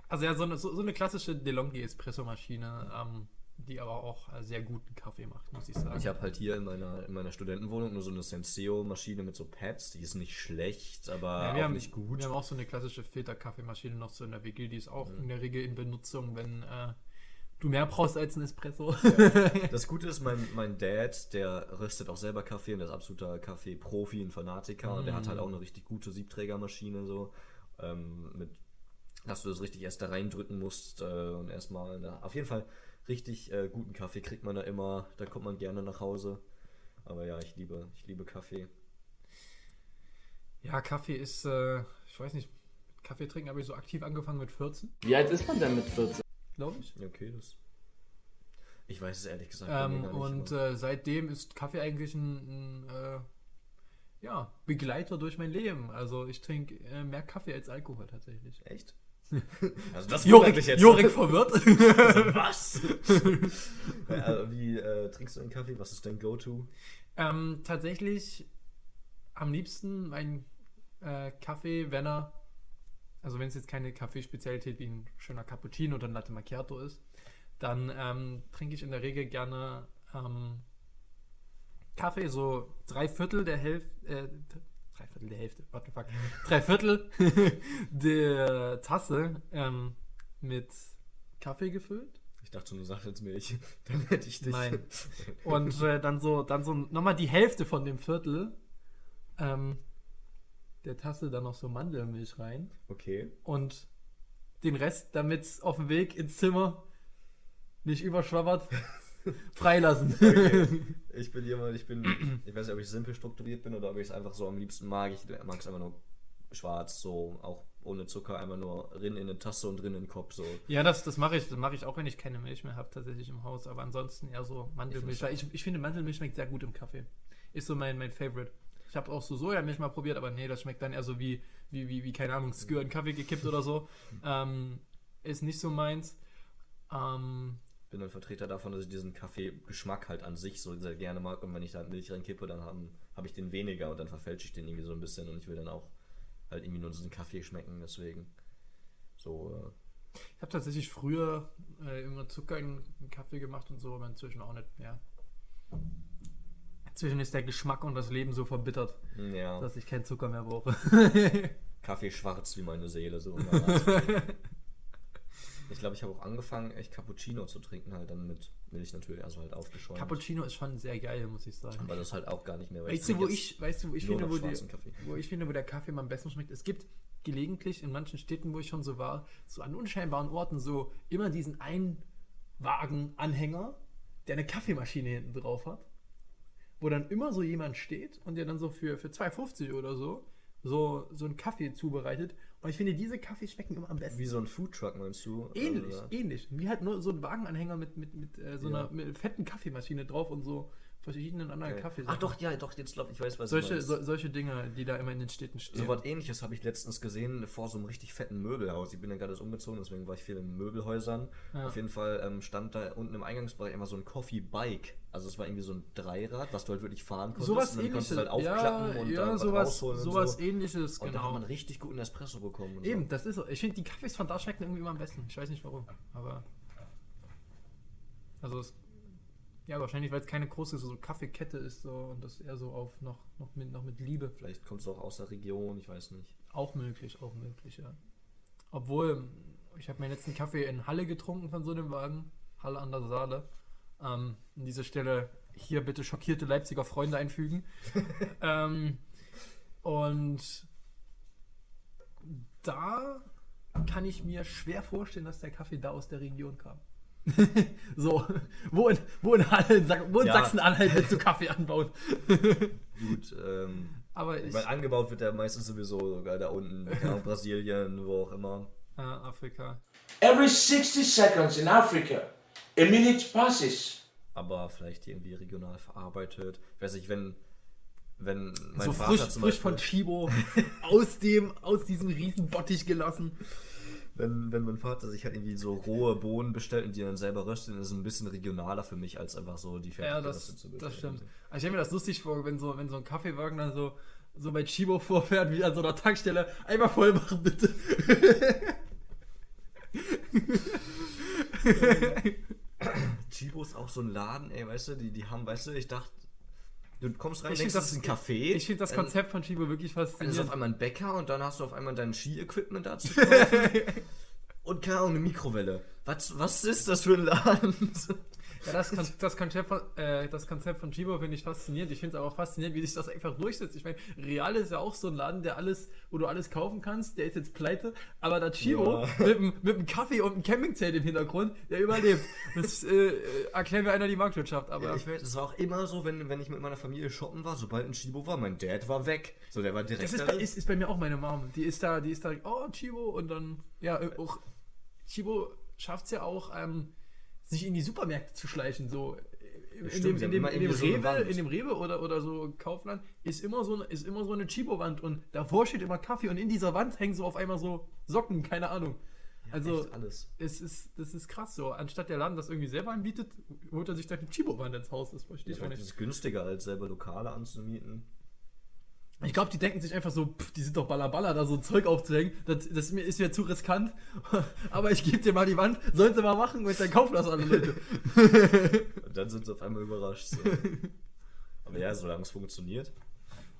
Also ja, so eine, so, so eine klassische DeLonghi Espressomaschine, ähm, die aber auch äh, sehr guten Kaffee macht, muss ich sagen. Ich habe halt hier in meiner, in meiner Studentenwohnung nur so eine Senseo-Maschine mit so Pads, die ist nicht schlecht, aber Ja, wir auch haben, nicht gut. Wir haben auch so eine klassische Filterkaffeemaschine noch so in der WG, die ist auch in der Regel in Benutzung, wenn äh, du mehr brauchst als ein Espresso. Das Gute ist, mein, mein Dad, der röstet auch selber Kaffee und der ist absoluter Kaffee-Profi, ein Fanatiker. Und der hat halt auch eine richtig gute Siebträgermaschine, so. Ähm, mit, dass du das richtig erst da reindrücken musst äh, und erstmal. na, Auf jeden Fall richtig äh, guten Kaffee kriegt man da immer. Da kommt man gerne nach Hause. Aber ja, ich liebe, ich liebe Kaffee. Ja, Kaffee ist, äh, ich weiß nicht, mit Kaffee trinken habe ich so aktiv angefangen mit 14, Wie alt ist man denn mit 14? glaube ich. Okay, das. Ich weiß es ehrlich gesagt. Ähm, nicht, und äh, seitdem ist Kaffee eigentlich ein, ein äh, ja, Begleiter durch mein Leben. Also ich trinke äh, mehr Kaffee als Alkohol tatsächlich. Echt? Also das Jorik, jetzt. Jorik verwirrt. [laughs] Was? ja, also wie äh, trinkst du einen Kaffee? Was ist dein Go-To? ähm, tatsächlich am liebsten mein äh, Kaffee, wenn er, also wenn es jetzt keine Kaffeespezialität wie ein schöner Cappuccino oder ein Latte Macchiato ist, dann ähm, trinke ich in der Regel gerne ähm, Kaffee, so drei Viertel der Hälfte, äh, drei Viertel der Hälfte, what the fuck, drei Viertel [laughs] der Tasse ähm, mit Kaffee gefüllt. Ich dachte schon, du sagst jetzt Milch. [laughs] Dann hätte ich dich. Nein. [laughs] Und äh, dann so, dann so nochmal die Hälfte von dem Viertel ähm, der Tasse dann noch so Mandelmilch rein Okay. und den Rest, damit es auf dem Weg ins Zimmer nicht überschwabbert, [laughs] freilassen. okay. Ich bin jemand, ich bin, ich weiß nicht, ob ich simpel strukturiert bin oder ob ich es einfach so am liebsten mag. Ich mag es einfach nur schwarz, so auch ohne Zucker, einfach nur rin in eine Tasse und rin in den Kopf. So. Ja, das, das mache ich, das mache ich auch, wenn ich keine Milch mehr habe, tatsächlich im Haus. Aber ansonsten eher so Mandelmilch. Ich Ich, ich, finde, Mandelmilch schmeckt sehr gut im Kaffee. Ist so mein, mein Favorite. Ich habe auch so Sojamilch mal probiert, aber nee, das schmeckt dann eher so wie, wie, wie, wie keine Ahnung, Skür in Kaffee gekippt oder so. Ähm, ist nicht so meins. Ähm, bin ein Vertreter davon, dass ich diesen Kaffeegeschmack halt an sich so sehr gerne mag und wenn ich da Milch reinkippe, dann habe hab ich den weniger und dann verfälsche ich den irgendwie so ein bisschen und ich will dann auch halt irgendwie nur diesen Kaffee schmecken, deswegen so, äh, ich habe tatsächlich früher äh, immer Zucker in, in Kaffee gemacht und so, aber inzwischen auch nicht mehr. Inzwischen ist der Geschmack und das Leben so verbittert, äh, ja, dass ich keinen Zucker mehr brauche. Kaffee schwarz wie meine Seele, so. [laughs] ich glaube, ich habe auch angefangen, echt Cappuccino zu trinken, halt dann mit Milch natürlich, also halt aufgeschäumt. Cappuccino ist schon sehr geil, muss ich sagen. Aber das halt auch gar nicht mehr. weil Weißt du, wo ich, weißt du, wo ich finde, wo, die, wo ich finde, wo der Kaffee am besten schmeckt? Es gibt gelegentlich in manchen Städten, wo ich schon so war, so an unscheinbaren Orten so immer diesen einen Wagenanhänger, der eine Kaffeemaschine hinten drauf hat, wo dann immer so jemand steht und der dann so für, für 2,50 oder so so, so einen Kaffee zubereitet. Und ich finde, diese Kaffees schmecken immer am besten. Wie so ein Foodtruck, meinst du? Ähnlich, Also, ähnlich. Wie halt nur so ein Wagenanhänger mit, mit, mit äh, so Ja. einer mit fetten Kaffeemaschine drauf und so verschiedenen anderen okay. Kaffees. Ach doch, ja, doch, jetzt glaube ich, weiß, was Solche, so, solche Dinge, die da immer in den Städten stehen. So was ähnliches habe ich letztens gesehen vor so einem richtig fetten Möbelhaus. Ich bin ja gerade erst umgezogen, deswegen war ich viel in Möbelhäusern. Ja. Auf jeden Fall ähm, stand da unten im Eingangsbereich immer so ein Coffee Bike. Also es war irgendwie so ein Dreirad, was du halt wirklich fahren konntest. sowas und ähnliches. du halt aufklappen ja, und ja, dann was sowas, rausholen und sowas so. ähnliches, Und da hat genau. man richtig guten Espresso bekommen. Und Eben, das ist so. Ich finde, die Kaffees von da schmecken irgendwie immer am besten. Ich weiß nicht warum, aber. Also, es, ja, wahrscheinlich, weil es keine große so Kaffeekette ist so und das eher so auf noch, noch, mit, noch mit Liebe. Vielleicht kommst du auch aus der Region, ich weiß nicht. Auch möglich, auch möglich, ja. Obwohl, ich habe meinen letzten Kaffee in Halle getrunken von so einem Wagen. Halle an der Saale. Ähm, an dieser Stelle hier bitte schockierte Leipziger Freunde einfügen. [laughs] ähm, und da kann ich mir schwer vorstellen, dass der Kaffee da aus der Region kam. [laughs] so, wo in, wo in, Halle, in wo in Ja. Sachsen-Anhalt willst du [laughs] Kaffee anbauen? [laughs] Gut, ähm, Aber ich ich, meine, angebaut wird der meistens sowieso sogar da unten, keine Ahnung, Brasilien, wo auch immer. äh, Afrika. Every 60 seconds in Africa, a minute passes. aber vielleicht irgendwie regional verarbeitet. Ich weiß nicht, wenn, wenn mein so Vater frisch, zum frisch Beispiel, von Chibo aus dem, aus diesem riesen Bottich gelassen. Wenn, wenn mein Vater sich halt irgendwie so rohe Bohnen bestellt und die dann selber röstet, ist es ein bisschen regionaler für mich, als einfach so die Ja, fertig das, geröstet zu das stimmt. Also ich stelle mir das lustig vor, wenn so, wenn so ein Kaffeewagen dann so, so bei Chibo vorfährt, wie an so einer Tankstelle. Einmal voll machen, bitte. Chibo ist auch so ein Laden, ey, weißt du, die, die haben, weißt du, ich dachte, du kommst rein, Ich denkst, das das- ist ein Café. Ich finde das dann- Konzept von Chibo wirklich Dann ist auf faszinierend. einmal ein Bäcker und dann hast du auf einmal dein Ski-Equipment dazu [laughs] und keine Ahnung, eine Mikrowelle. Was, was ist das für ein Laden? Ja, das, Kon das, Konzept von, äh, das Konzept von Chibo finde ich faszinierend. Ich finde es aber auch faszinierend, wie sich das einfach durchsetzt. Ich meine, Real ist ja auch so ein Laden, der alles, wo du alles kaufen kannst. Der ist jetzt pleite, aber da Chibo Ja. mit, einem- mit einem Kaffee und einem Campingzelt im Hintergrund, der überlebt. Das äh, erklären wir einer die Marktwirtschaft. Aber Ja, ich weiß, es war auch immer so, wenn, wenn ich mit meiner Familie shoppen war, sobald ein Chibo war, mein Dad war weg. So, der war direkt Das ist da bei, ist, ist bei mir auch meine Mom. Die ist da, die ist da, oh, Chibo und dann, ja, auch Chibo schafft es ja auch, ähm, sich in die Supermärkte zu schleichen, so. In, stimmt, dem, in, dem, in, dem so Rewe, Wand. in dem Rewe oder, oder so Kaufland ist immer so, eine- ist immer so eine Chibo-Wand und davor steht immer Kaffee und in dieser Wand hängen so auf einmal so Socken, keine Ahnung. also Echt alles. es ist, das ist krass so. Anstatt der Laden das irgendwie selber anbietet, holt er sich dann eine Chibo-Wand ins Haus. Das verstehe ich Ich auch das nicht. ist günstiger, als selber Lokale anzumieten. Ich glaube, die denken sich einfach so, pff, die sind doch ballerballer, da so ein Zeug aufzuhängen. Das, das ist, mir, ist mir zu riskant. [laughs] Aber ich gebe dir mal die Wand, sollen sie mal machen und dann kaufen das alle Leute. [laughs] Und dann sind sie auf einmal überrascht. So. [laughs] Aber ja, solange es funktioniert.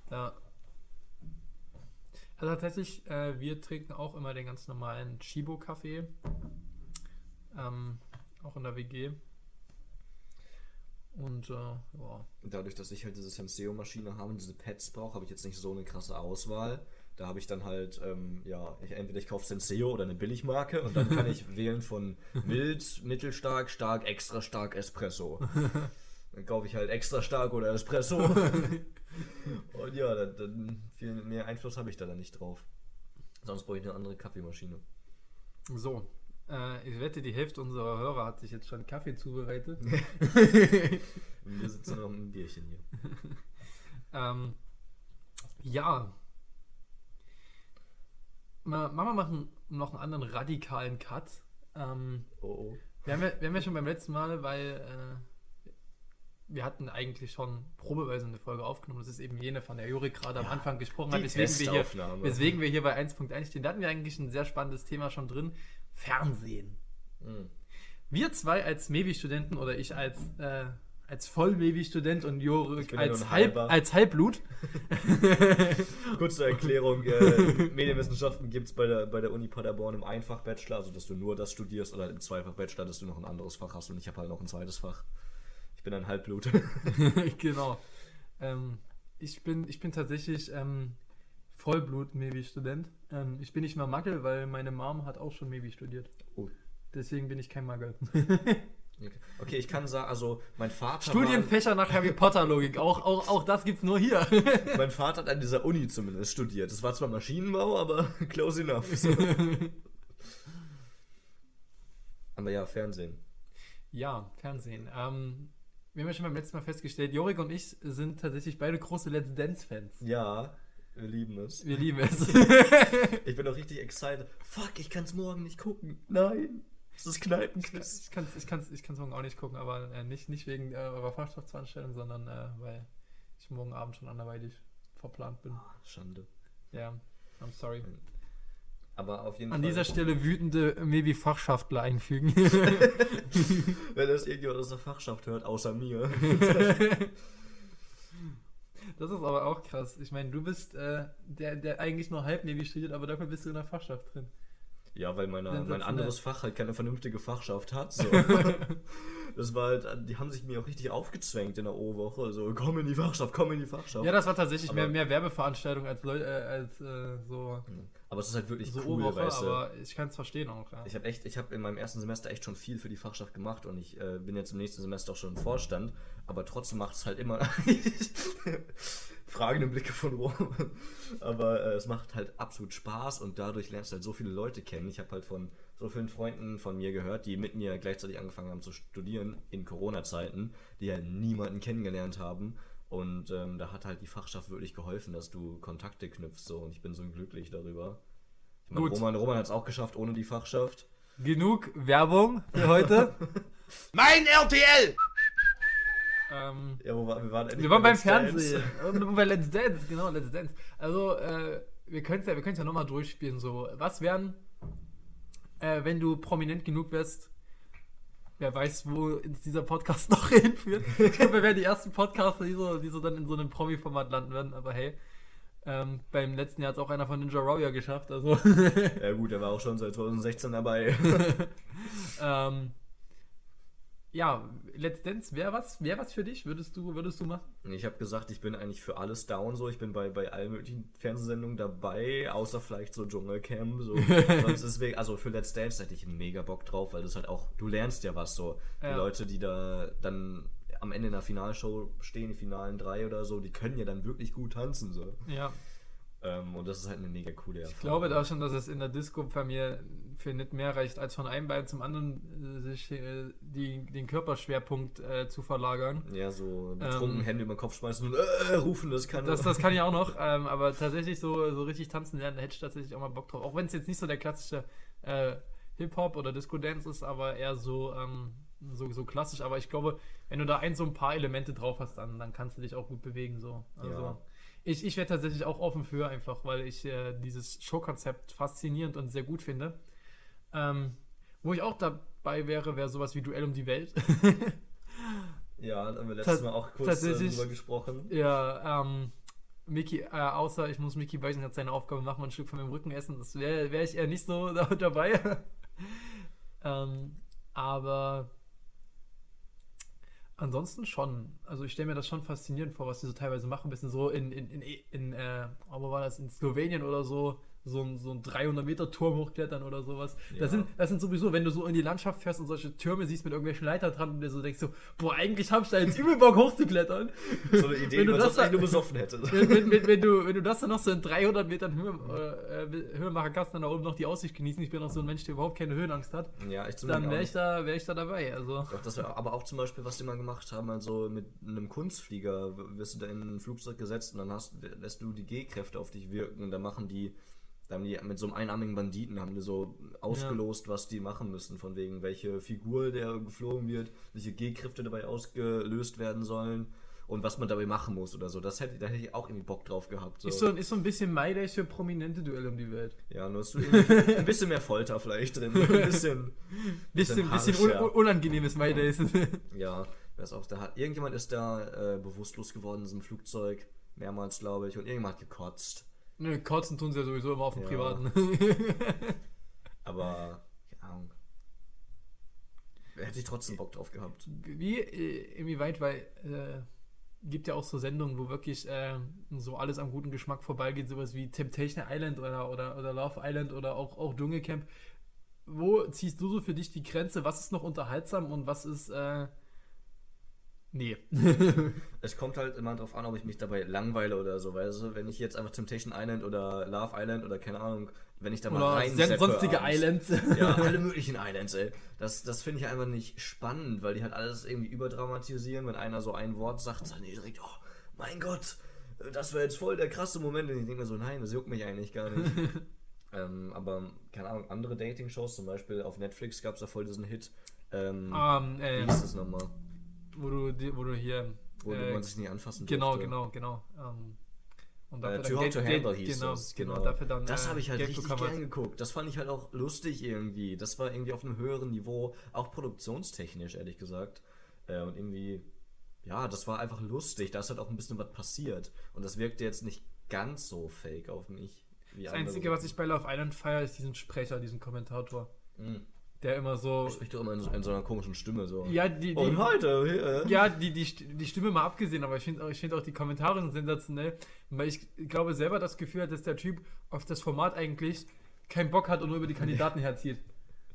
Ja. Also tatsächlich, äh, wir trinken auch immer den ganz normalen Chibo-Kaffee. Ähm, auch in der WG. Und äh, ja. Dadurch, dass ich halt diese Senseo-Maschine habe und diese Pads brauche, habe ich jetzt nicht so eine krasse Auswahl. Da habe ich dann halt, ähm, ja, ich, entweder ich kaufe Senseo oder eine Billigmarke und dann kann ich [laughs] wählen von mild, mittelstark, stark, extra stark, Espresso. [laughs] Dann kaufe ich halt extra stark oder Espresso. [laughs] und ja, dann, dann viel mehr Einfluss habe ich da dann nicht drauf. Sonst brauche ich eine andere Kaffeemaschine. So. Äh, ich wette, die Hälfte unserer Hörer hat sich jetzt schon Kaffee zubereitet. [laughs] Wir sitzen noch einem Bierchen hier. [laughs] ähm, ja. Ma- Machen wir machen noch einen anderen radikalen Cut. Ähm, Oh oh. wir, haben ja, wir haben ja schon beim letzten Mal, weil äh, wir hatten eigentlich schon probeweise eine Folge aufgenommen. Das ist eben jene, von der Jurik gerade am Anfang gesprochen hat, weswegen wir, hier, weswegen wir hier bei 1.1 stehen. Da hatten wir eigentlich ein sehr spannendes Thema schon drin. Fernsehen. Mhm. Wir zwei als Mevi-Studenten oder ich als, äh, als Voll-Mevi-Student und ja nur als, ein Halb, als Halbblut. [laughs] [laughs] Kurze Erklärung: äh, [laughs] Medienwissenschaften gibt es bei der, bei der Uni Paderborn im Einfach-Bachelor, also dass du nur das studierst, oder im Zweifach-Bachelor, dass du noch ein anderes Fach hast und ich habe halt noch ein zweites Fach. Ich bin ein Halbblut. genau. Ähm, ich, bin, ich bin tatsächlich ähm, Vollblut-Mevi-Student. Ähm, ich bin nicht mal Magel, weil meine Mom hat auch schon Mevi studiert. Oh. Deswegen bin ich kein Magel. [laughs] Okay, ich kann sagen, also mein Vater, Studienfächer nach Harry Potter-Logik. Auch, auch, auch das gibt's nur hier. [laughs] mein Vater hat an dieser Uni zumindest studiert. Das war zwar Maschinenbau, aber [laughs] close enough. So. aber ja, Fernsehen. ja, Fernsehen. Ähm, wir haben ja schon beim letzten Mal festgestellt, Jorik und ich sind tatsächlich beide große Let's Dance-Fans. Ja, wir lieben es. Wir lieben es. [laughs] Ich bin auch richtig excited. Fuck, ich kann es morgen nicht gucken. Nein. Es ist Kneipenquiz. Ich kann es ich kann's, ich kann's morgen auch nicht gucken, aber äh, nicht, nicht wegen äh, eurer Fachschaftsveranstaltung, sondern äh, weil ich morgen Abend schon anderweitig verplant bin. Schande. Ja, I'm sorry. Aber auf jeden An Fall. dieser Stelle wütende Maybe-Fachschaftler einfügen. [laughs] [laughs] Wenn das irgendjemand aus der Fachschaft hört, außer mir. Das ist aber auch krass. Ich meine, du bist äh, der, der eigentlich nur halb Navy studiert, aber dafür bist du in der Fachschaft drin. Ja, weil meine, mein anderes Fach halt keine vernünftige Fachschaft hat. So. [laughs] das war halt, die haben sich mir auch richtig aufgezwängt in der O-Woche. So, komm in die Fachschaft, komm in die Fachschaft. Ja, das war tatsächlich Aber- mehr, mehr Werbeveranstaltung als, Leu- äh, als äh, so, aber es ist halt wirklich so cool, O-Woche, weißt du. aber ich kann es verstehen auch. Ja. Ich habe echt, ich habe in meinem ersten Semester echt schon viel für die Fachschaft gemacht und ich äh, bin jetzt im nächsten Semester auch schon im Vorstand, aber trotzdem macht es halt immer [laughs] fragende Blicke von Rom. Aber äh, es macht halt absolut Spaß und dadurch lernst du halt so viele Leute kennen. Ich habe halt von so vielen Freunden von mir gehört, die mit mir gleichzeitig angefangen haben zu studieren in Corona-Zeiten, die halt niemanden kennengelernt haben. Und ähm, da hat halt die Fachschaft wirklich geholfen, dass du Kontakte knüpfst. So. Und ich bin so glücklich darüber. Ich meine, Gut. Roman, Roman hat es auch geschafft ohne die Fachschaft. Genug Werbung für heute. [laughs] Mein RTL! ähm, Ja, wo war, wir waren, wir waren bei beim Let's Dance. Fernsehen. [laughs] Und bei Let's Dance, genau, Let's Dance. Also, äh, wir können es ja, wir ja nochmal durchspielen. So, was wären, äh, wenn du prominent genug wärst, wer weiß, wo uns dieser Podcast [laughs] noch hinführt. Ich glaube, wir wären die ersten Podcaster, die so, die so dann in so einem Promi-Format landen werden. Aber hey, ähm, beim letzten Jahr hat es auch einer von Ninja Warrior geschafft. Also, Ja gut, er war auch schon seit 2016 dabei. [laughs] ähm, ja, Let's Dance wäre was, wär was für dich? Würdest du, würdest du machen? Ich habe gesagt, ich bin eigentlich für alles down so. Ich bin bei, bei allen möglichen Fernsehsendungen dabei, außer vielleicht so Dschungelcamp. So. [laughs] Deswegen, also für Let's Dance hätte ich mega Bock drauf, weil das halt auch, du lernst ja was so. Ja. Die Leute, die da dann am Ende in der Finalshow stehen, die finalen drei oder so, die können ja dann wirklich gut tanzen. So. Ja. Ähm, und das ist halt eine mega coole Erfahrung. Ich glaube da schon, dass es in der Disco bei mir für nicht mehr reicht, als von einem Bein zum anderen äh, sich äh, die, den Körperschwerpunkt äh, zu verlagern. Ja, so betrunken Ähm, Hände über den Kopf schmeißen und äh, rufen, das kann Das, das kann ich [laughs] auch noch, ähm, aber tatsächlich so, so richtig tanzen lernen, da hätte ich tatsächlich auch mal Bock drauf. Auch wenn es jetzt nicht so der klassische äh, Hip-Hop oder Disco-Dance ist, aber eher so, ähm, so, so klassisch. Aber ich glaube, wenn du da ein, so ein paar Elemente drauf hast, dann, dann kannst du dich auch gut bewegen. So. Also, Ja. Ich, ich wäre tatsächlich auch offen für, einfach weil ich äh, dieses Showkonzept faszinierend und sehr gut finde. Ähm, wo ich auch dabei wäre, wäre sowas wie Duell um die Welt. [laughs] Ja, da haben wir letztes Tats- Mal auch kurz äh, drüber gesprochen. Ja, ähm, Mickey, äh, außer ich muss Mickey Beisenherz seine Aufgabe machen und ein Stück von meinem Rücken essen, das wäre wär ich eher nicht so da, [laughs] dabei. [laughs] ähm, aber ansonsten schon. Also ich stelle mir das schon faszinierend vor, was die so teilweise machen. Ein bisschen so in, in, in, in äh, äh, aber war das in Slowenien oder so, so ein, so ein 300 Meter Turm hochklettern oder sowas. Ja. Das, sind, das sind sowieso, wenn du so in die Landschaft fährst und solche Türme siehst mit irgendwelchen Leitern dran und dir so denkst so, boah, eigentlich hab ich da jetzt übel Bock hochzuklettern. So eine Idee, Wenn du das sonst da- eigentlich nur besoffen hätte. [laughs] wenn, wenn, wenn, wenn, du, wenn du das dann noch so in 300 Metern Höhe, äh, Höhe machen kannst, dann da oben noch die Aussicht genießen. Ich bin auch so ein Mensch, der überhaupt keine Höhenangst hat. Ja, ich zum Dann wäre ich, da, wär ich da dabei. Also. Doch, das wär, aber auch zum Beispiel, was die mal gemacht haben, also mit einem Kunstflieger wirst du da in ein Flugzeug gesetzt und dann hast, lässt du die G-Kräfte auf dich wirken und dann machen die, da haben die mit so einem einarmigen Banditen haben die so ausgelost, was die machen müssen, von wegen welche Figur der geflogen wird, welche G-Kräfte dabei ausgelöst werden sollen und was man dabei machen muss oder so. Das hätte, da hätte ich auch irgendwie Bock drauf gehabt. So. Ist, so, ist so ein bisschen My Day für prominente Duelle um die Welt. Ja, nur ist [laughs] ein bisschen mehr Folter vielleicht drin. Ein [laughs] bisschen. Bisschen, bisschen un unangenehmes My Days. Ja, wer ist auch da hat. Irgendjemand ist da äh, bewusstlos geworden in diesem Flugzeug. Mehrmals, glaube ich. Und irgendjemand hat gekotzt. Nö, kotzen tun sie ja sowieso immer auf dem Ja. Privaten. [laughs] Aber, keine Ahnung. Hätte ich trotzdem Bock drauf gehabt. Wie, äh, inwieweit, weil äh, gibt ja auch so Sendungen, wo wirklich äh, so alles am guten Geschmack vorbeigeht, sowas wie Temptation Island oder, oder, oder Love Island oder auch, auch Dschungelcamp. Wo ziehst du so für dich die Grenze? Was ist noch unterhaltsam und was ist, äh, nee. [laughs] Es kommt halt immer drauf an, ob ich mich dabei langweile oder so. Weißt du, wenn ich jetzt einfach Temptation Island oder Love Island oder keine Ahnung, wenn ich da mal rein sonstige Islands. [laughs] Ja, alle [laughs] möglichen Islands, ey. Das, das finde ich einfach nicht spannend, weil die halt alles irgendwie überdramatisieren. Wenn einer so ein Wort sagt, dann die direkt, oh, mein Gott, das wäre jetzt voll der krasse Moment. Und ich denke mir so, nein, das juckt mich eigentlich gar nicht. ähm, aber, keine Ahnung, andere Dating-Shows, zum Beispiel auf Netflix gab es da voll diesen Hit. Ähm, Ähm, äh, wie hieß es nochmal? Wo, du, die- wo du hier. Wo äh, man sich nicht anfassen Genau, durfte. genau, genau. Ähm, und Äh, dafür Too Hot to Handle hieß genau, das. Genau, Genau. dafür dann. das äh, habe ich halt Geld richtig gern geguckt. Das fand ich halt auch lustig irgendwie. Das war irgendwie auf einem höheren Niveau, auch produktionstechnisch, ehrlich gesagt. Äh, und irgendwie, ja, das war einfach lustig. Da ist halt auch ein bisschen was passiert. Und das wirkte jetzt nicht ganz so fake auf mich. Das Einzige, was ich bei Love Island feiere, ist diesen Sprecher, diesen Kommentator. Mhm. Der immer so. Spricht doch immer in so, in so einer komischen Stimme so. Ja, die, die, Und heute, hier. ja, die, die, die Stimme mal abgesehen, aber ich finde auch, ich find auch die Kommentare sensationell, weil ich glaube selber das Gefühl hat, dass der Typ auf das Format eigentlich keinen Bock hat und nur über die Kandidaten herzieht.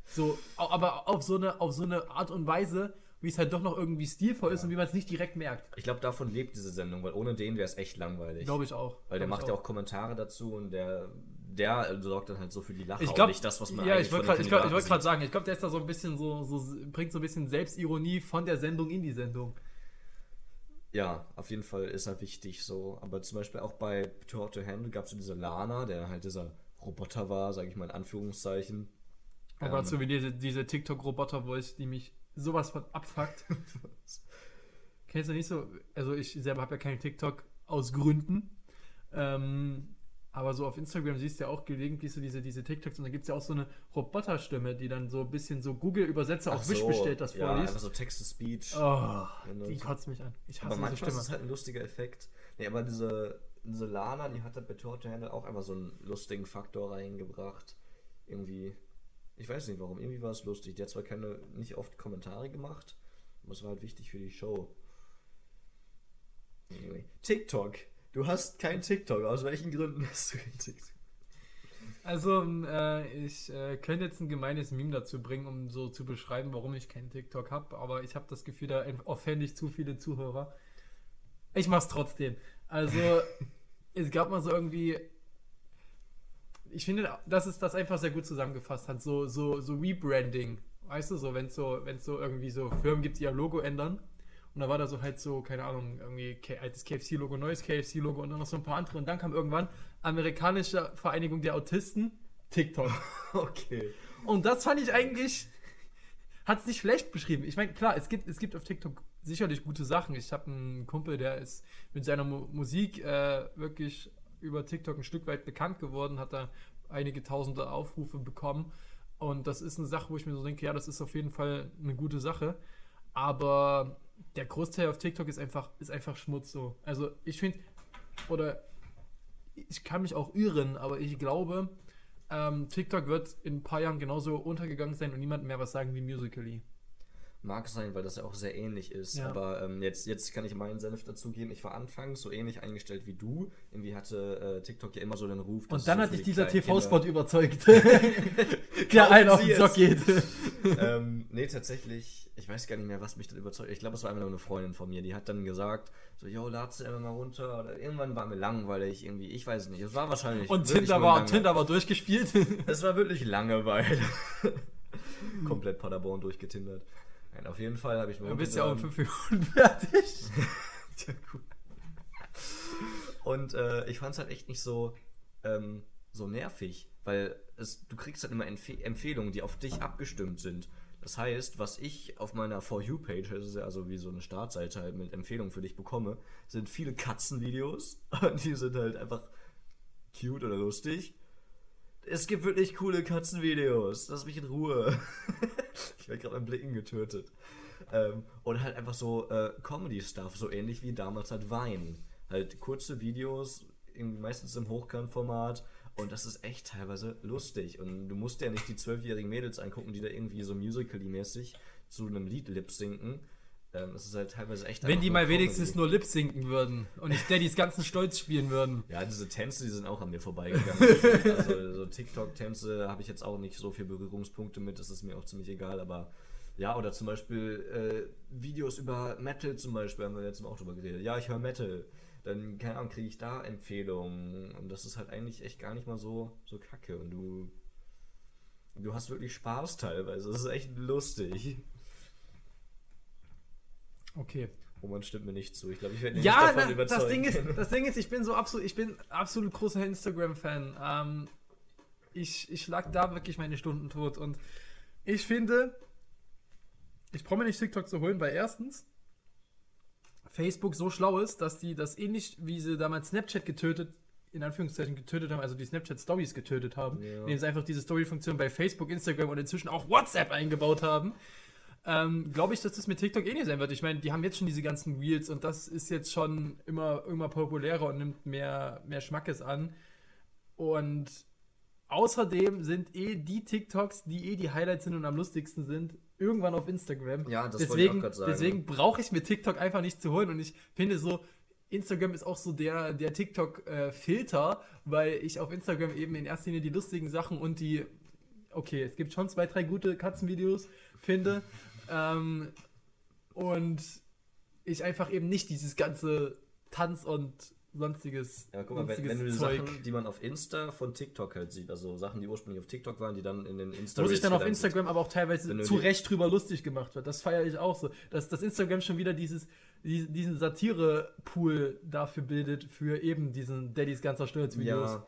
So, aber auf so eine, auf so eine Art und Weise, wie es halt doch noch irgendwie stilvoll ist und wie man es nicht direkt merkt. Ich glaube, davon lebt diese Sendung, weil ohne den wäre es echt langweilig. Glaube ich auch. Weil der Glaub macht ja auch Kommentare dazu und der, der sorgt dann halt so für die Lacher Ich und glaube, nicht das, was man ja, ich wollte gerade wollt- wollt gerade sagen, ich glaube, der ist da so ein bisschen so, so, bringt so ein bisschen Selbstironie von der Sendung in die Sendung. Ja, auf jeden Fall ist er wichtig so. Aber zum Beispiel auch bei Hot to Handle gab es so diese Lana, der halt dieser Roboter war, sage ich mal in Anführungszeichen. Aber gerade so wie diese, diese TikTok-Roboter-Voice, die mich sowas von abfuckt. [laughs] Kennst du nicht so? Also ich selber habe ja keinen TikTok aus Gründen. Ähm, aber so auf Instagram siehst du ja auch gelegentlich so diese, diese TikToks und dann gibt es ja auch so eine Roboterstimme, die dann so ein bisschen so Google-Übersetzer auf Wish bestellt, das ja, vorliest. einfach so Text-to-Speech. Oh, die kotzt mich an. Ich aber hasse diese manchmal ist Stimme. es halt ein lustiger Effekt. Nee, aber diese, diese Lana, die hat halt bei Too Hot to Handle auch einfach so einen lustigen Faktor reingebracht. Irgendwie, ich weiß nicht warum, irgendwie war es lustig. Die hat zwar keine, nicht oft Kommentare gemacht, aber es war halt wichtig für die Show. Anyway. TikTok. Du hast kein TikTok. Aus welchen Gründen hast du kein TikTok? Also, äh, ich äh, könnte jetzt ein gemeines Meme dazu bringen, um so zu beschreiben, warum ich keinen TikTok habe, aber ich habe das Gefühl, da offende ich zu viele Zuhörer. Ich mach's trotzdem. Also, [laughs] es gab mal so irgendwie. Ich finde, dass es das einfach sehr gut zusammengefasst hat. So, so, so Rebranding. Weißt du, so, wenn es so, wenn's so irgendwie so Firmen gibt, die ihr Logo ändern. Und da war da so halt so, keine Ahnung, irgendwie altes KFC-Logo, neues KFC-Logo und dann noch so ein paar andere. Und dann kam irgendwann amerikanische Vereinigung der Autisten, TikTok. [laughs] Okay. Und das fand ich eigentlich, hat es nicht schlecht beschrieben. Ich meine, klar, es gibt, es gibt auf TikTok sicherlich gute Sachen. Ich habe einen Kumpel, der ist mit seiner Mu Musik äh, wirklich über TikTok ein Stück weit bekannt geworden, hat da einige tausende Aufrufe bekommen. Und das ist eine Sache, wo ich mir so denke, ja, das ist auf jeden Fall eine gute Sache. Aber der Großteil auf TikTok ist einfach, ist einfach Schmutz so. Also ich finde, oder ich kann mich auch irren, aber ich glaube, ähm, TikTok wird in ein paar Jahren genauso untergegangen sein und niemand mehr was sagen wie Musically. Mag sein, weil das ja auch sehr ähnlich ist. Ja. Aber ähm, jetzt, jetzt kann ich meinen Senf dazugeben. Ich war anfangs so ähnlich eingestellt wie du. Irgendwie hatte äh, TikTok ja immer so den Ruf. dass Und dann so hat dich die dieser TV-Spot überzeugt. [laughs] der einen auf den Sock geht. [laughs] ähm, nee, tatsächlich, ich weiß gar nicht mehr, was mich dann überzeugt. Ich glaube, es war einfach nur eine Freundin von mir, die hat dann gesagt, so, yo, lad's immer mal runter. Oder irgendwann war mir langweilig irgendwie, ich weiß nicht. Es war wahrscheinlich. Und Tinder war, lange- Tinder war durchgespielt. Es war wirklich Langeweile. [laughs] Komplett Paderborn durchgetindert. Nein, auf jeden Fall habe ich mir Du bist ja auch in fünf Minuten [laughs] fertig. [laughs] Tja, gut. Und äh, ich fand es halt echt nicht so, ähm, so nervig, weil es, du kriegst halt immer Empfe Empfehlungen, die auf dich abgestimmt sind. Das heißt, was ich auf meiner For You-Page, das ist ja also wie so eine Startseite halt mit Empfehlungen für dich bekomme, sind viele Katzenvideos. Und [laughs] die sind halt einfach cute oder lustig. Es gibt wirklich coole Katzenvideos. Lass mich in Ruhe. [laughs] ich werde gerade beim Blicken getötet. Ähm, und halt einfach so äh, Comedy-Stuff, so ähnlich wie damals halt Wein. Halt kurze Videos, meistens im Hochkantformat. Und das ist echt teilweise lustig. Und du musst ja nicht die zwölfjährigen Mädels angucken, die da irgendwie so musical-mäßig zu einem Lied lip-sinken. Ähm, das ist halt teilweise echt Wenn die mal Comedy. wenigstens nur Lip sinken würden und nicht Daddys ganzen Stolz spielen würden. Ja, diese Tänze, die sind auch an mir vorbeigegangen. also so TikTok-Tänze habe ich jetzt auch nicht so viele Berührungspunkte mit, das ist mir auch ziemlich egal, aber ja, oder zum Beispiel äh, Videos über Metal zum Beispiel, haben wir Mal auch drüber geredet. Ja, ich höre Metal. Dann, keine Ahnung, kriege ich da Empfehlungen. Und das ist halt eigentlich echt gar nicht mal so, so kacke. Und du, du hast wirklich Spaß teilweise. Das ist echt lustig. Okay. Roman stimmt mir nicht zu. Ich glaube, ich werde nicht Ja, davon na, überzeugt. das Ding, ist, [laughs] das Ding ist, ich bin so absolut, ich bin absolut großer Instagram-Fan. Ähm, ich, ich schlag da wirklich meine Stunden tot und ich finde, ich brauche mir nicht TikTok zu holen, weil erstens Facebook so schlau ist, dass die das ähnlich wie sie damals Snapchat getötet, in Anführungszeichen getötet haben, also die Snapchat Stories getötet haben, Ja. indem sie einfach diese Story-Funktion bei Facebook, Instagram und inzwischen auch WhatsApp eingebaut haben. Ähm, glaube ich, dass das mit TikTok ähnlich sein wird. Ich meine, die haben jetzt schon diese ganzen Reels und das ist jetzt schon immer, immer populärer und nimmt mehr, mehr Schmackes an. Und außerdem sind eh die TikToks, die eh die Highlights sind und am lustigsten sind, irgendwann auf Instagram. Ja, das wollte ich deswegen, auch sagen. Deswegen brauche ich mir TikTok einfach nicht zu holen und ich finde so, Instagram ist auch so der, der TikTok-Filter, weil ich auf Instagram eben in erster Linie die lustigen Sachen und die, okay, es gibt schon zwei, drei gute Katzenvideos, finde. Ähm, und ich einfach eben nicht dieses ganze Tanz und sonstiges, Ja, guck mal, wenn, sonstiges wenn du die Zeug. Sachen, die man auf Insta von TikTok halt sieht, also Sachen, die ursprünglich auf TikTok waren, die dann in den Insta Wo sich dann auf Instagram aber auch teilweise Wenn zu Recht drüber lustig gemacht wird. Das feiere ich auch so. Dass das Instagram schon wieder dieses, die- diesen Satire-Pool dafür bildet, für eben diesen Daddys ganzer Stolz-Videos.